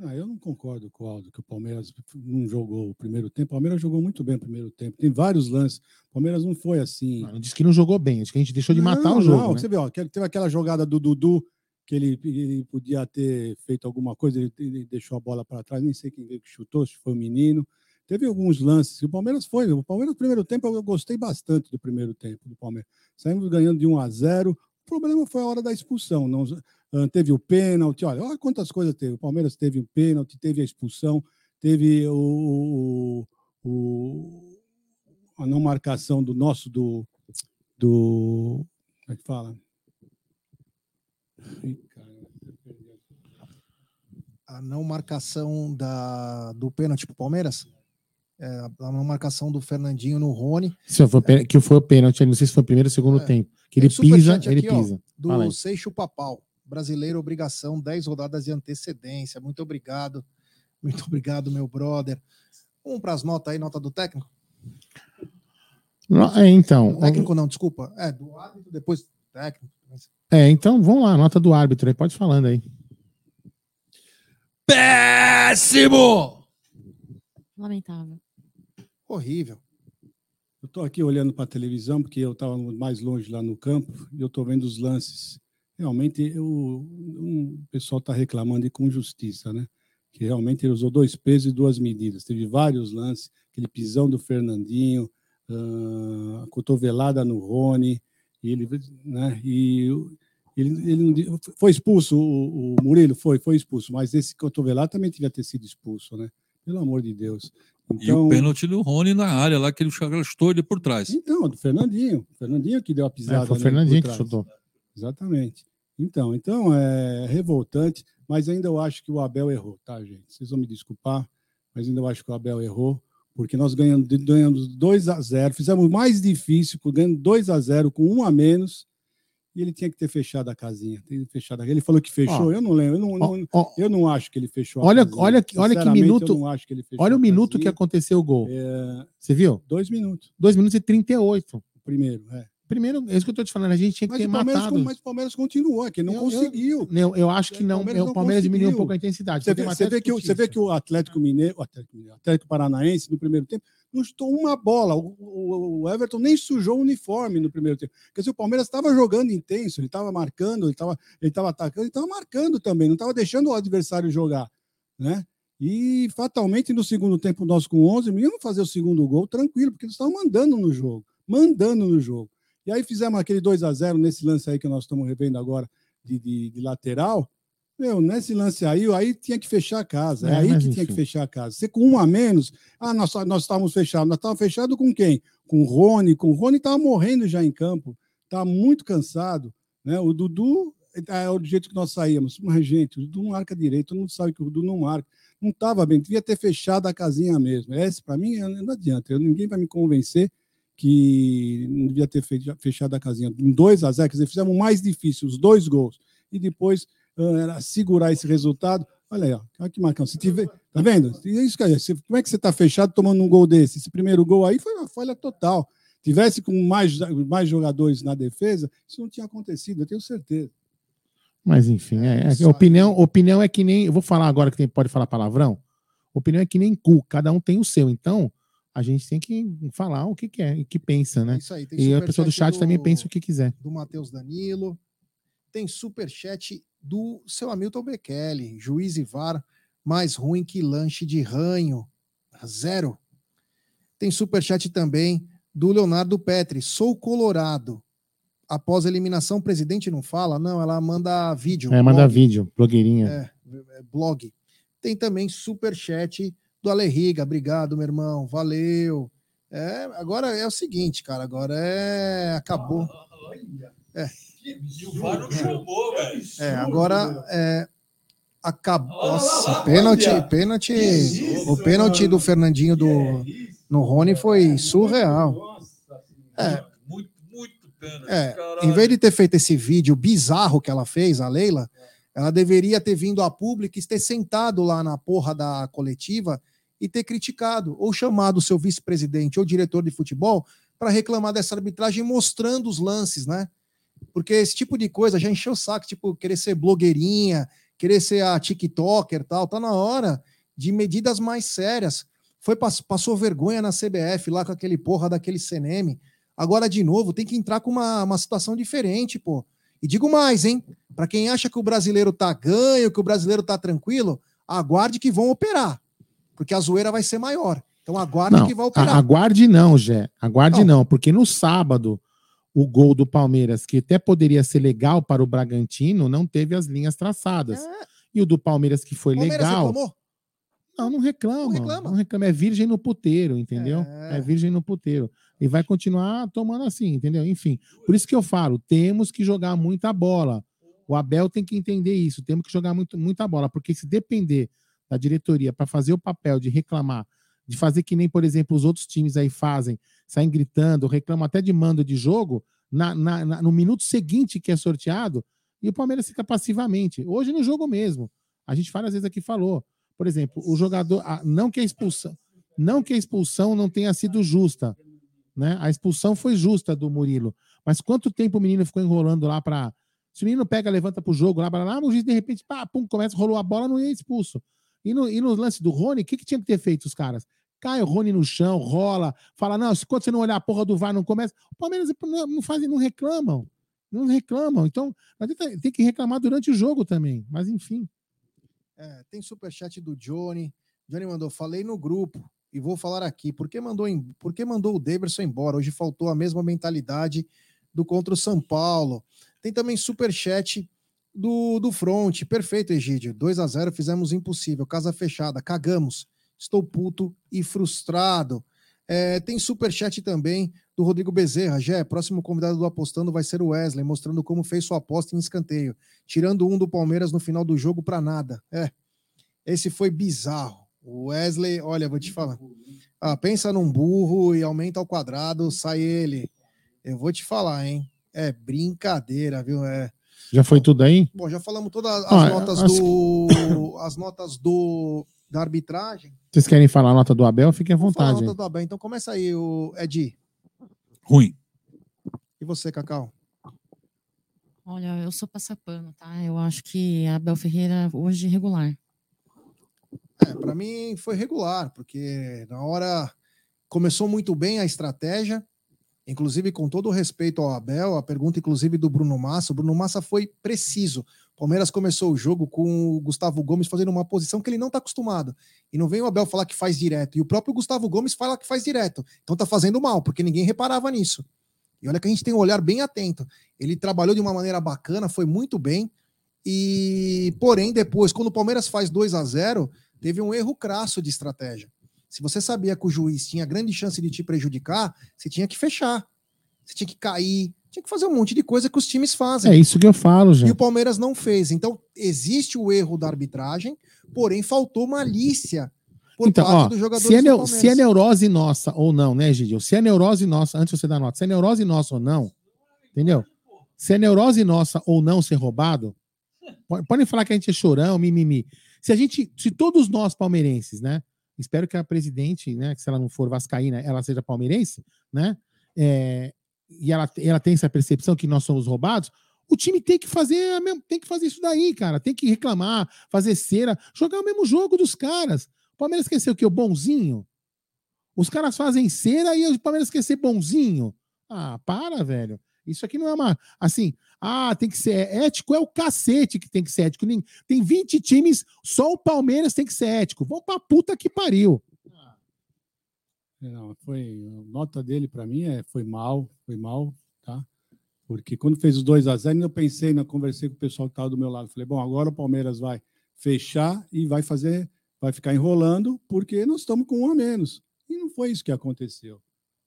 Ah, eu não concordo com o Aldo, que o Palmeiras não jogou o primeiro tempo. O Palmeiras jogou muito bem o primeiro tempo. Tem vários lances. O Palmeiras não foi assim. Não, disse que não jogou bem, acho que a gente deixou de matar o jogo. Não, né? você vê, ó, teve aquela jogada do Dudu que ele, ele podia ter feito alguma coisa, ele, ele deixou a bola para trás, nem sei quem veio que chutou, se foi o menino. Teve alguns lances. O Palmeiras foi. O Palmeiras, no primeiro tempo, eu gostei bastante do primeiro tempo do Palmeiras. Saímos ganhando de 1 a 0. O problema foi a hora da expulsão. Não, teve o pênalti. Olha, olha quantas coisas teve. O Palmeiras teve o pênalti, teve a expulsão, teve o, o- o- a não marcação do nosso do, do como é que fala? A não marcação da, do pênalti pro Palmeiras? É, a não marcação do Fernandinho no Rony. Se foi, pê- que foi o pênalti, não sei se foi o primeiro ou segundo tempo. Que ele pisa, ele aqui, ó, pisa. do Fala aí. Seixo Papal. Brasileiro, obrigação, 10 rodadas de antecedência. Muito obrigado. [LAUGHS] Muito obrigado, meu brother. Vamos para as notas aí, nota do técnico? É, então, Técnico não, desculpa. É, do árbitro, depois do técnico. é, então vamos lá, nota do árbitro aí, pode falando aí. Péssimo! Lamentável. Horrível. Eu estou aqui olhando para a televisão, porque eu estava mais longe lá no campo, e eu estou vendo os lances. Realmente, um- o pessoal está reclamando e com justiça, né? Que realmente ele usou dois pesos e duas medidas. Teve vários lances, aquele pisão do Fernandinho, ah, a cotovelada no Rony, e ele, né? E ele, ele não foi expulso, o, o Murilo foi, foi expulso, mas esse cotovelado também devia ter sido expulso, né? Pelo amor de Deus. E o pênalti do Rony na área lá, que ele chutou ele por trás. Então, do Fernandinho. Fernandinho que deu a pisada. É, foi o né, Fernandinho que chutou. Exatamente. Então, então é revoltante, mas ainda eu acho que o Abel errou, tá, gente? Vocês vão me desculpar, mas ainda eu acho que o Abel errou, porque nós ganhamos, ganhamos 2 a 0 fizemos mais difícil, ganhando 2 a 0 com um a menos, e ele tinha que ter fechado a casinha. Tem fechado. Ele falou que fechou, Ó, eu não lembro, eu não, ó, eu não acho que ele fechou a Olha, casinha. olha, que- olha que minuto. Que Olha o minuto que casinha. aconteceu o gol. É, Você viu? Dois minutos. 2 minutos e 38. O primeiro, é. Primeiro, é isso que eu tô te falando, a gente tinha que Mas ter o, matado. mas o Palmeiras continuou, é que não Eu- conseguiu. Eu, eu acho que O não. Palmeiras o não Palmeiras diminuiu um pouco a intensidade. Você vê, você vê que, o- você vê que o Atlético Mineiro, o Atlético, Mineiro, o Atlético Paranaense, no primeiro tempo, não chutou uma bola. O, o- o Everton nem sujou o uniforme no primeiro tempo. Quer dizer, o Palmeiras estava jogando intenso, ele estava marcando, ele estava ele estava atacando, ele estava marcando também, não estava deixando o adversário jogar. Né? E fatalmente no segundo tempo, nós com 11, íamos fazer o segundo gol tranquilo, porque eles estavam mandando no jogo, mandando no jogo. E aí fizemos aquele 2 a 0 nesse lance aí que nós estamos revendo agora de, de- de lateral. Meu, nesse lance aí, aí tinha que fechar a casa. É, É, aí que tinha que enfim. fechar a casa. Você com um a menos, ah, nós, nós estávamos fechados. Nós estávamos fechados com quem? Com o Rony. Com o Rony estava morrendo já em campo. Estava muito cansado. Né? O Dudu é o jeito que nós saímos. Mas, gente, o Dudu não marca direito. Todo mundo sabe que o Dudu não marca. Não estava bem. Devia ter fechado a casinha mesmo. Esse, para mim, não adianta. Eu- Ninguém vai me convencer que não devia ter fe- fechado a casinha. Em 2 a 0 quer dizer, fizemos mais difícil, os dois gols. E depois ah, era segurar esse resultado. Olha aí, ó, olha que marcão. Se tiver, tá vendo? É Isso que é, como é que você está fechado tomando um gol desse? Esse primeiro gol aí foi uma falha total. Tivesse com mais, mais jogadores na defesa, isso não tinha acontecido, eu tenho certeza. Mas enfim, é, é, opinião, opinião é que nem. Eu vou falar agora que tem, pode falar palavrão. Opinião é que nem cu, cada um tem o seu. Então, a gente tem que falar o que quer e que pensa, né? Isso aí, tem e a pessoa do chat do- também pensa o que quiser. do Matheus Danilo. Tem superchat do seu Hamilton Bekele, juiz e VAR, mais ruim que lanche de ranho. Zero. Tem superchat também do Leonardo Petri, sou colorado. Após a eliminação, o presidente não fala? Não, ela manda vídeo. É, manda blog. vídeo, blogueirinha. É, é, blog. Tem também superchat do Alerriga. Obrigado, meu irmão. Valeu. É, agora é o seguinte, cara. Agora é. Acabou. É. E o VAR não chamou, velho. É, agora é, acabou. Nossa, pênalti, pênalti. O pênalti do Fernandinho do, no Rony foi surreal. É, Muito, muito pênalti. é, em vez de ter feito esse vídeo bizarro que ela fez, a Leila, ela deveria ter vindo a público e ter sentado lá na porra da coletiva e ter criticado, ou chamado o seu vice-presidente ou diretor de futebol para reclamar dessa arbitragem, mostrando os lances, né? Porque esse tipo de coisa já encheu o saco, tipo, querer ser blogueirinha, querer ser a TikToker tal. Tá na hora de medidas mais sérias. Foi pass- passou vergonha na CBF lá com aquele porra daquele CNM. Agora, de novo, tem que entrar com uma, uma situação diferente, pô. E digo mais, hein? Para quem acha que o brasileiro tá ganho, que o brasileiro tá tranquilo, aguarde que vão operar. Porque a zoeira vai ser maior. Então aguarde Não, que vai operar. aguarde não, Gé. Aguarde não. porque no sábado, o gol do Palmeiras, que até poderia ser legal para o Bragantino, não teve as linhas traçadas. E o do Palmeiras, que foi É. Palmeiras legal. reclamou? Não, não reclama. Não reclama. É virgem no puteiro, entendeu? É. virgem no puteiro. E vai continuar tomando assim, entendeu? Enfim, por isso que eu falo, temos que jogar muita bola. O Abel tem que entender isso, temos que jogar muito, muita bola, porque se depender da diretoria para fazer o papel de reclamar, de fazer que nem, por exemplo, os outros times aí fazem, saem gritando, reclamam até de mando de jogo, na, na- na- no minuto seguinte que é sorteado, e o Palmeiras fica passivamente. Hoje no jogo mesmo. A gente várias vezes aqui falou. Por exemplo, o jogador. Não que a expulsão, não que a expulsão não tenha sido justa. Né? A expulsão foi justa do Murilo. Mas quanto tempo o menino ficou enrolando lá para. Se o menino pega, levanta pro jogo lá, blá, blá, o juiz de repente, pá, pum, começa, rolou a bola, não ia expulso. E no, e no lance do Rony, o que, que tinha que ter feito os caras? Cai o Rony no chão, rola, fala, não, se quando você não olhar a porra do VAR não começa. O Palmeiras não, não fazem, não reclamam. Não reclamam. Então, tem que reclamar durante o jogo também. Mas enfim. É, tem superchat do Johnny. Johnny mandou, falei no grupo e vou falar aqui. Por que mandou, em, por que mandou o Daverson embora? Hoje faltou a mesma mentalidade do contra o São Paulo. Tem também superchat do, do Front. Perfeito, Egídio. 2 a 0 fizemos impossível. Casa fechada, cagamos. Estou puto e frustrado. É, tem superchat também do Rodrigo Bezerra. Jé, próximo convidado do Apostando vai ser o Wesley, mostrando como fez sua aposta em escanteio, tirando um do Palmeiras no final do jogo para nada. É, esse foi bizarro. O Wesley, olha, vou te falar. Ah, pensa num burro e aumenta ao quadrado, sai ele. Eu vou te falar, hein? É brincadeira, viu? É. Já foi tudo aí? Bom, já falamos todas as Ah, notas as- do as notas do da arbitragem. Vocês querem falar a nota do Abel? Fiquem à falar a vontade. nota do Abel. Então começa aí, o Edi. Ruim. E você, Cacau? Olha, eu sou passapano, tá? Eu acho que a Abel Ferreira hoje é regular. É, para mim foi regular, porque na hora começou muito bem a estratégia, inclusive com todo o respeito ao Abel, a pergunta inclusive do Bruno Massa, o Bruno Massa foi preciso. O Palmeiras começou o jogo com o Gustavo Gomes fazendo uma posição que ele não está acostumado. E não vem o Abel falar que faz direto. E o próprio Gustavo Gomes fala que faz direto. Então tá fazendo mal, porque ninguém reparava nisso. E olha que a gente tem um olhar bem atento. Ele trabalhou de uma maneira bacana, foi muito bem. E porém, depois, quando o Palmeiras faz 2 a 0 teve um erro crasso de estratégia. Se você sabia que o juiz tinha grande chance de te prejudicar, você tinha que fechar. Você tinha que cair, tinha que fazer um monte de coisa que os times fazem. É isso que eu falo, E gente. o Palmeiras não fez. Então, existe o erro da arbitragem, porém faltou malícia por Então, parte ó, dos jogadores se é, do neu- se é neurose nossa ou não, né, Gidio? Se é neurose nossa, antes de você dar nota, se é neurose nossa ou não, entendeu? Se é neurose nossa ou não ser roubado, po- podem falar que a gente é chorão, mimimi. Se a gente, se todos nós palmeirenses, né? Espero que a presidente, né, que se ela não for vascaína, ela seja palmeirense, né? é, e ela, ela tem essa percepção que nós somos roubados, o time tem que fazer, tem que fazer isso daí, cara. Tem que reclamar, fazer cera, jogar o mesmo jogo dos caras. O Palmeiras esqueceu que o bonzinho. Os caras fazem cera e o Palmeiras esquecer bonzinho. Ah, para, velho. Isso aqui não é uma. Assim, ah, tem que ser ético, é o cacete que tem que ser ético. Tem 20 times, só o Palmeiras tem que ser ético. Vamos pra puta que pariu. Não, foi a nota dele para mim é foi mal, foi mal, tá? Porque quando fez os 2 a 0, eu pensei, né, conversei com o pessoal que estava do meu lado, falei, bom, agora o Palmeiras vai fechar e vai fazer, vai ficar enrolando, porque nós estamos com um a menos. E não foi isso que aconteceu.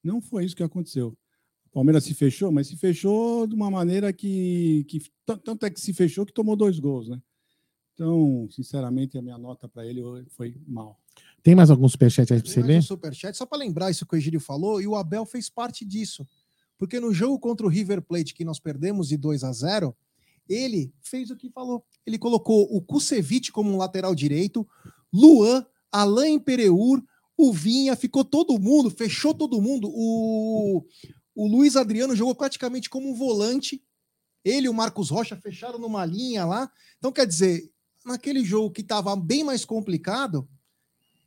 Não foi isso que aconteceu. O Palmeiras se fechou, mas se fechou de uma maneira que, que tanto é que se fechou que tomou dois gols, né? Então, sinceramente, a minha nota para ele foi mal. Tem mais algum superchat aí pra você Mais um ler? superchat, só para lembrar isso que o Egídio falou, e o Abel fez parte disso. Porque no jogo contra o River Plate, que nós perdemos de 2 a 0 ele fez o que falou. Ele colocou o Kusevich como um lateral direito, Luan, Alain Pereur, o Vinha, ficou todo mundo, fechou todo mundo. O, o Luiz Adriano jogou praticamente como um volante. Ele e o Marcos Rocha fecharam numa linha lá. Então, quer dizer, naquele jogo que estava bem mais complicado,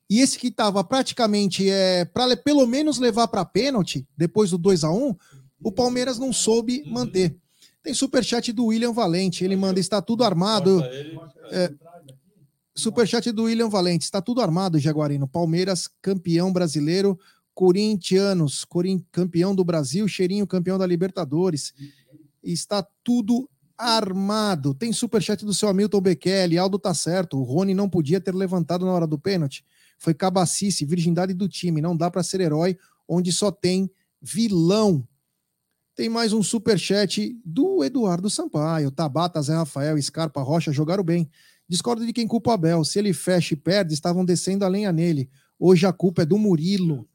e esse que estava praticamente é, para pelo menos levar para pênalti, depois do 2 a 1 o Palmeiras não soube manter. Tem superchat do William Valente, ele manda, está tudo armado. É, superchat do William Valente, está tudo armado, Jaguarino. Palmeiras, campeão brasileiro, corintianos, corin, campeão do Brasil, cheirinho, campeão da Libertadores. Está tudo armado. Tem superchat do seu Hamilton Bekele, Aldo tá certo, o Rony não podia ter levantado na hora do pênalti. Foi cabacice, virgindade do time, não dá para ser herói onde só tem vilão. Tem mais um superchat do Eduardo Sampaio. Tabata, Zé Rafael, Scarpa, Rocha jogaram bem. Discordo de quem culpa o Abel. Se ele fecha e perde, estavam descendo a lenha nele. Hoje a culpa é do Murilo.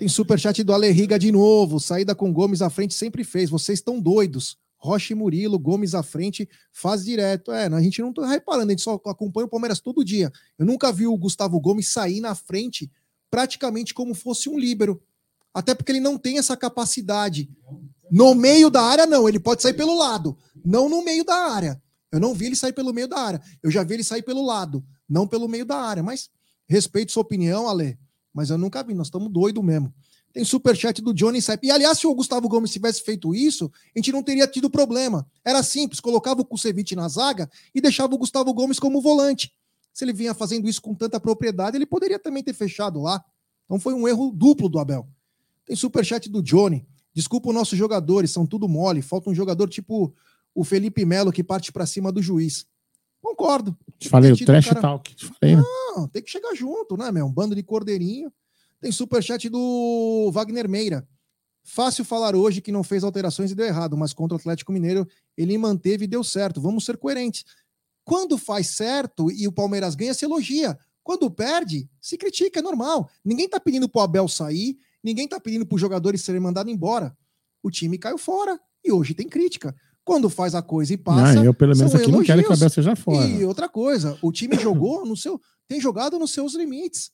Tem superchat do Alerriga de novo. Saída com Gomes à frente sempre fez. Vocês estão doidos. Rocha e Murilo, Gomes à frente, faz direto. É, a gente não tá reparando, a gente só acompanha o Palmeiras todo dia. Eu nunca vi o Gustavo Gomes sair na frente praticamente como fosse um líbero. Até porque ele não tem essa capacidade. No meio da área, não. Ele pode sair pelo lado, não no meio da área. Eu não vi ele sair pelo meio da área. Eu já vi ele sair pelo lado, não pelo meio da área. Mas respeito sua opinião, Ale. Mas eu nunca vi. Nós estamos doidos mesmo. Tem superchat do Johnny Sepp. E aliás, se o Gustavo Gomes tivesse feito isso, a gente não teria tido problema. Era simples, colocava o Kusevich na zaga e deixava o Gustavo Gomes como volante. Se ele vinha fazendo isso com tanta propriedade, ele poderia também ter fechado lá. Então foi um erro duplo do Abel. Tem superchat do Johnny. Desculpa os nossos jogadores, são tudo mole. Falta um jogador tipo o Felipe Melo que parte para cima do juiz. Concordo. Te falei, o trash cara- talk. Te falei, né? Não, tem que chegar junto, né, meu? Um bando de cordeirinho. Tem superchat do Wagner Meira. Fácil falar hoje que não fez alterações e deu errado, mas contra o Atlético Mineiro ele manteve e deu certo. Vamos ser coerentes. Quando faz certo e o Palmeiras ganha, se elogia. Quando perde, se critica, é normal. Ninguém tá pedindo pro Abel sair, ninguém tá pedindo para os jogadores serem mandados embora. O time caiu fora e hoje tem crítica. Quando faz a coisa e passa. Não, eu, pelo menos, aqui não quero que o elogios. Abel seja fora. E outra coisa, o time jogou no seu. Tem jogado nos seus limites.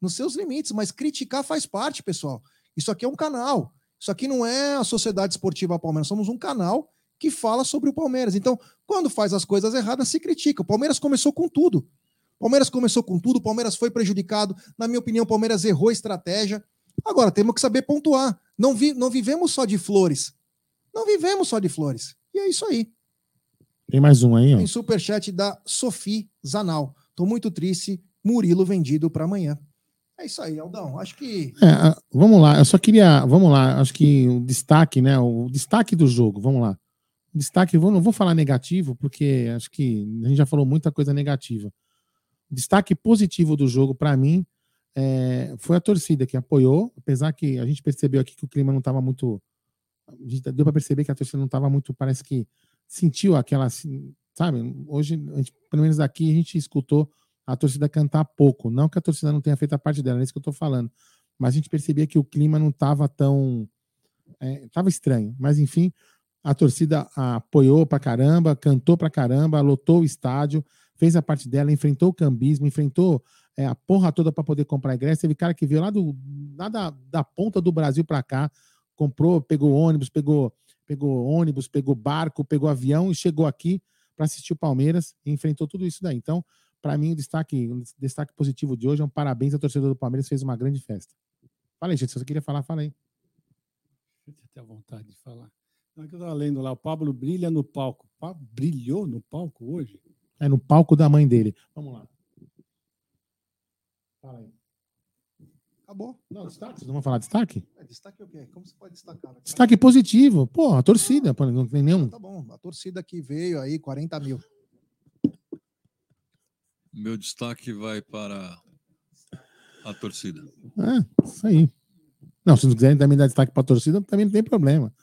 Nos seus limites, mas criticar faz parte, pessoal. Isso aqui é um canal. Isso aqui não é a Sociedade Esportiva Palmeiras. Somos um canal que fala sobre o Palmeiras. Então, quando faz as coisas erradas, se critica. O Palmeiras começou com tudo. O Palmeiras começou com tudo, o Palmeiras foi prejudicado. Na minha opinião, o Palmeiras errou a estratégia. Agora, temos que saber pontuar. Não, vi, não vivemos só de flores. Não vivemos só de flores. E é isso aí. Tem mais um aí, ó. Tem superchat da Sophie Zanal. Tô muito triste. Murilo vendido para amanhã. É isso aí, Aldão. Acho que. É, vamos lá, eu só queria. Vamos lá, acho que o destaque, né? O destaque do jogo, vamos lá. Destaque, vou, não vou falar negativo, porque acho que a gente já falou muita coisa negativa. Destaque positivo do jogo, para mim, é, foi a torcida que apoiou, apesar que a gente percebeu aqui que o clima não estava muito. Deu para perceber que a torcida não estava muito. Parece que sentiu aquela. assim, Sabe? Hoje, gente, pelo menos aqui, a gente escutou a torcida cantar pouco. Não que a torcida não tenha feito a parte dela, é isso que eu tô falando. Mas a gente percebia que o clima não estava tão. É, tava estranho. Mas, enfim, a torcida apoiou pra caramba, cantou pra caramba, lotou o estádio, fez a parte dela, enfrentou o cambismo, enfrentou é, a porra toda para poder comprar ingresso. Teve cara que veio lá, do, lá da, da ponta do Brasil para cá, comprou, pegou ônibus, pegou, pegou ônibus, pegou barco, pegou avião e chegou aqui para assistir o Palmeiras e enfrentou tudo isso daí. Então, para mim, o destaque, o destaque positivo de hoje é um parabéns à torcida do Palmeiras, fez uma grande festa. Fala aí, gente, se você queria falar, fala aí. Até vontade de falar. Não, é que eu estava lendo lá, o Pablo brilha no palco. Pa- Brilhou no palco hoje? É no palco da mãe dele. Vamos lá. Fala aí. Acabou. Não, destaque. Vocês não vão falar destaque? É, destaque o quê? Como você pode destacar? Destaque positivo. Pô, a torcida, pô, não tem nenhum. Tá bom. A torcida que veio aí, 40 mil. Meu destaque vai para a torcida. É, isso aí. Não, se não quiserem também dar destaque pra torcida, também não tem problema.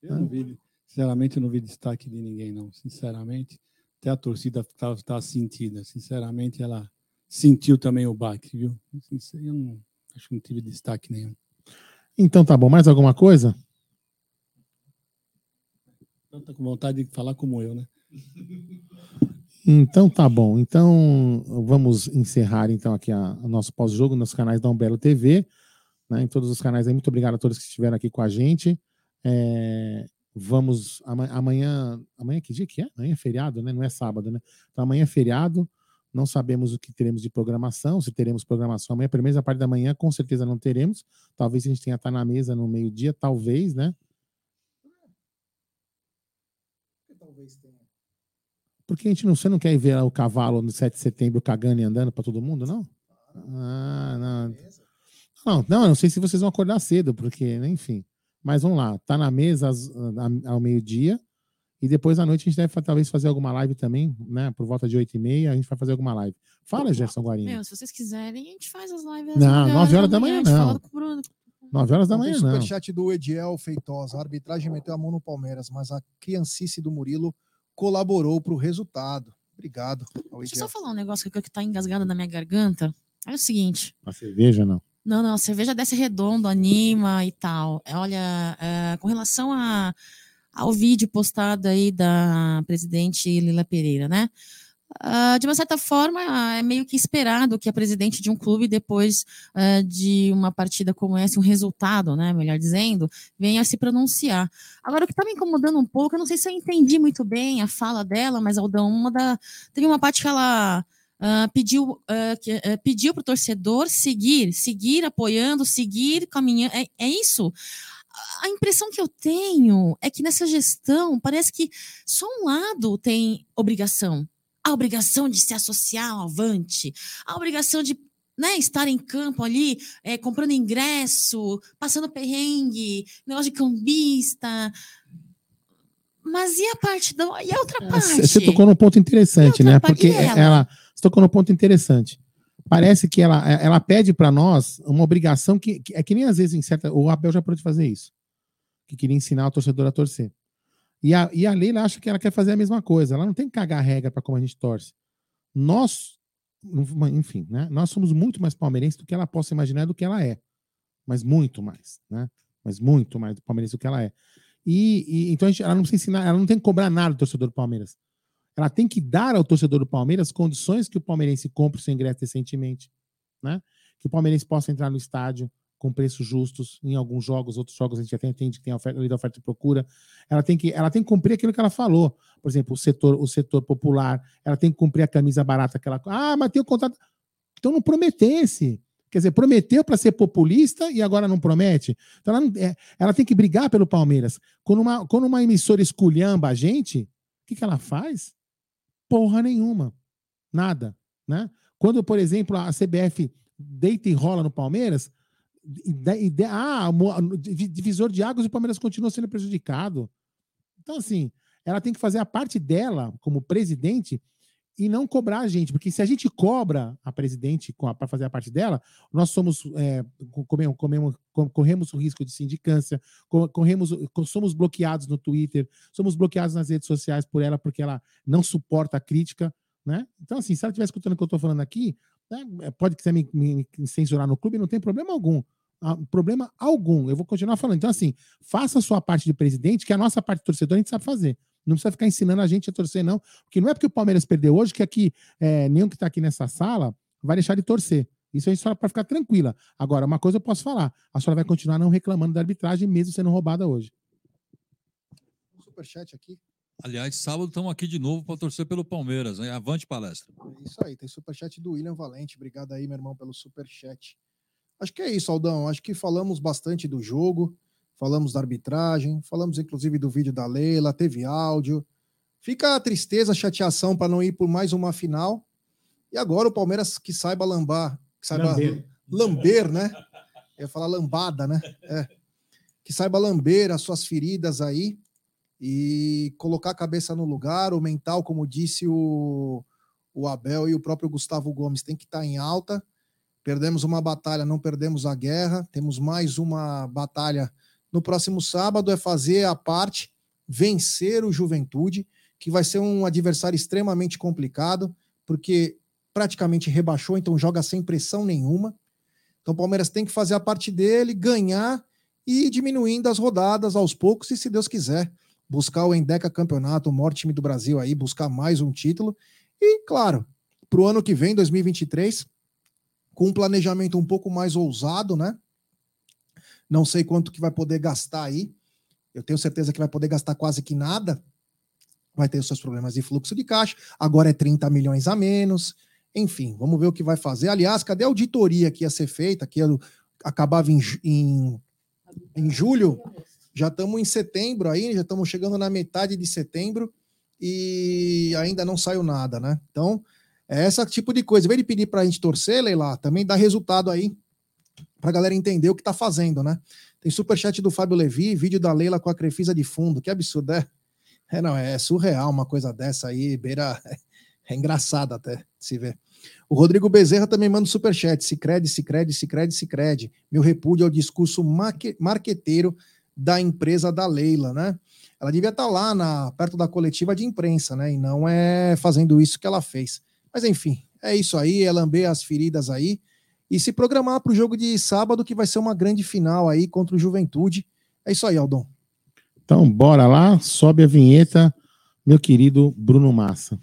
Eu não vi, sinceramente, eu não vi destaque de ninguém, não. Sinceramente, até a torcida estava tá sentida. Sinceramente, ela sentiu também o baque, viu? Eu não, acho que não tive destaque nenhum. Então tá bom. Mais alguma coisa? Então tá com vontade de falar como eu, né? Então tá bom. Então vamos encerrar então aqui a- nosso pós-jogo nos canais da Umbelo TV, né, em todos os canais aí. Muito obrigado a todos que estiveram aqui com a gente. É, Vamos. ama- Amanhã. Amanhã que dia que é? Amanhã é feriado, né? Não é sábado, né? Então amanhã é feriado. Não sabemos o que teremos de programação, se teremos programação amanhã, pelo menos a parte da manhã, com certeza não teremos. Talvez a gente tenha estar na mesa no meio-dia, talvez, né? Porque a gente não, você não quer ver o cavalo no 7 de setembro cagando e andando para todo mundo, não? Ah, não. Não, não, eu não sei se vocês vão acordar cedo, porque, né, enfim. Mas vamos lá, tá na mesa às- a- ao meio-dia. E depois à noite a gente deve talvez fazer alguma live também, né? Por volta de 8 e meia, a gente vai fazer alguma live. Fala, Gerson Guarini. Meu, se vocês quiserem, a gente faz as lives. Não, nove 9 horas da manhã não. com o Bruno. 9 horas da manhã, não. superchat do Ediel Feitosa. A arbitragem meteu a mão no Palmeiras, mas a criancice do Murilo colaborou para o resultado. Obrigado ao Deixa eu só falar um negócio que, que tá engasgado na minha garganta. É o seguinte. A cerveja, não. Não, não, a cerveja desce redondo, anima e tal. Olha, é, com relação a, ao vídeo postado aí da presidente Lila Pereira, né? Ah, de uma certa forma, é meio que esperado que a presidente de um clube, depois ah, de uma partida como essa, um resultado, né, melhor dizendo, venha se pronunciar. Agora, o que está me incomodando um pouco, eu não sei se eu entendi muito bem a fala dela, mas Aldão, uma da, teve uma parte que ela ah, pediu ah, que, ah, pediu para o torcedor seguir, seguir apoiando, seguir caminhando. É, é isso? A impressão que eu tenho é que nessa gestão parece que só um lado tem obrigação. A obrigação de se associar ao Avante, a obrigação de né, estar em campo ali, eh, comprando ingresso, passando perrengue, negócio de cambista. Mas e a parte da. E a outra parte? Você tocou num ponto interessante, né? Porque dela? ela. Você tocou num ponto interessante. Parece que ela, ela pede para nós uma obrigação que, que é que nem às vezes em certa. O Abel já pode fazer isso. Que queria ensinar o torcedor a torcer. E a, e a Leila acha que ela quer fazer a mesma coisa. Ela não tem que cagar a regra para como a gente torce. Nós, enfim, né? Nós somos muito mais palmeirenses do que ela possa imaginar do que ela é. Mas muito mais, né? Mas muito mais do palmeirense do que ela é. E, e- então gente, ela não precisa ensinar, ela não tem que cobrar nada do torcedor do Palmeiras. Ela tem que dar ao torcedor do Palmeiras condições que o palmeirense compre o seu ingresso decentemente, né? Que o palmeirense possa entrar no estádio com preços justos em alguns jogos, outros jogos a gente até entende que tem a oferta, oferta e procura. Ela tem que, ela tem que cumprir aquilo que ela falou. Por exemplo, o setor, o setor popular, ela tem que cumprir a camisa barata que ela. Ah, mas tem o contrato. Então não prometesse. Quer dizer, prometeu para ser populista e agora não promete. Então ela, é, ela tem que brigar pelo Palmeiras. Quando uma, quando uma emissora esculhamba a gente, o que, que ela faz? Porra nenhuma. Nada. Né? Quando, por exemplo, a CBF deita e rola no Palmeiras, e e da- ah, divisor de águas e o Palmeiras continua sendo prejudicado. Então, assim, ela tem que fazer a parte dela como presidente e não cobrar a gente, porque se a gente cobra a presidente para fazer a parte dela, nós somos é, co- comemos, comemos- co- corremos o risco de sindicância, co- corremos, co- somos bloqueados no Twitter, somos bloqueados nas redes sociais por ela, porque ela não suporta a crítica, né? Então, assim, se ela estiver escutando o que eu estou falando aqui, né, é, pode quiser me, me- me censurar no clube, não tem problema algum. Ah, problema algum. Eu vou continuar falando. Então, assim, faça a sua parte de presidente, que a nossa parte de torcedor a gente sabe fazer. Não precisa ficar ensinando a gente a torcer, não. Porque não é porque o Palmeiras perdeu hoje que aqui, é, nenhum que está aqui nessa sala vai deixar de torcer. Isso a gente só para ficar tranquila. Agora, uma coisa eu posso falar: a senhora vai continuar não reclamando da arbitragem, mesmo sendo roubada hoje. Superchat aqui. Aliás, sábado estamos aqui de novo para torcer pelo Palmeiras. Hein? Avante palestra. É Isso aí, tem superchat do William Valente. Obrigado aí, meu irmão, pelo superchat. Acho que é isso, Aldão. Acho que falamos bastante do jogo, falamos da arbitragem, falamos inclusive do vídeo da Leila, teve áudio. Fica a tristeza, a chateação para não ir por mais uma final. E agora o Palmeiras que saiba lambar, que saiba Lamber. lamber, né? Eu ia falar lambada, né? É. Que saiba lamber as suas feridas aí e colocar a cabeça no lugar, o mental, como disse o, o Abel e o próprio Gustavo Gomes, tem que estar em alta. Perdemos uma batalha, não perdemos a guerra. Temos mais uma batalha no próximo sábado. É fazer a parte, vencer o Juventude, que vai ser um adversário extremamente complicado, porque praticamente rebaixou, então joga sem pressão nenhuma. Então o Palmeiras tem que fazer a parte dele, ganhar e ir diminuindo as rodadas aos poucos, e se Deus quiser, buscar o Endeca Campeonato, o maior time do Brasil aí, buscar mais um título. E, claro, para o ano que vem, 2023, com um planejamento um pouco mais ousado, né? Não sei quanto que vai poder gastar aí, Eu tenho certeza que vai poder gastar quase que nada. Vai ter os seus problemas de fluxo de caixa. Agora é 30 milhões a menos. Enfim, vamos ver o que vai fazer. Aliás, cadê a auditoria que ia ser feita? Que acabava em, em, em julho. Já estamos em setembro aí, já estamos chegando na metade de setembro e ainda não saiu nada, né? Então, é esse tipo de coisa. Em vez de pedir para a gente torcer, Leila, também dá resultado aí para a galera entender o que está fazendo, né? Tem superchat do Fábio Levi, vídeo da Leila com a Crefisa de fundo. Que absurdo, é? É, não, é surreal uma coisa dessa aí, beira. É engraçado até se ver. O Rodrigo Bezerra também manda superchat. Se crede, se crede, se crede, se crede. Meu repúdio ao discurso marque- marqueteiro da empresa da Leila, né? Ela devia estar lá na, perto da coletiva de imprensa, né? E não é fazendo isso que ela fez. Mas enfim, é isso aí, é lamber as feridas aí e se programar para o jogo de sábado, que vai ser uma grande final aí contra o Juventude. É isso aí, Aldon. Então, bora lá, sobe a vinheta, meu querido Bruno Massa.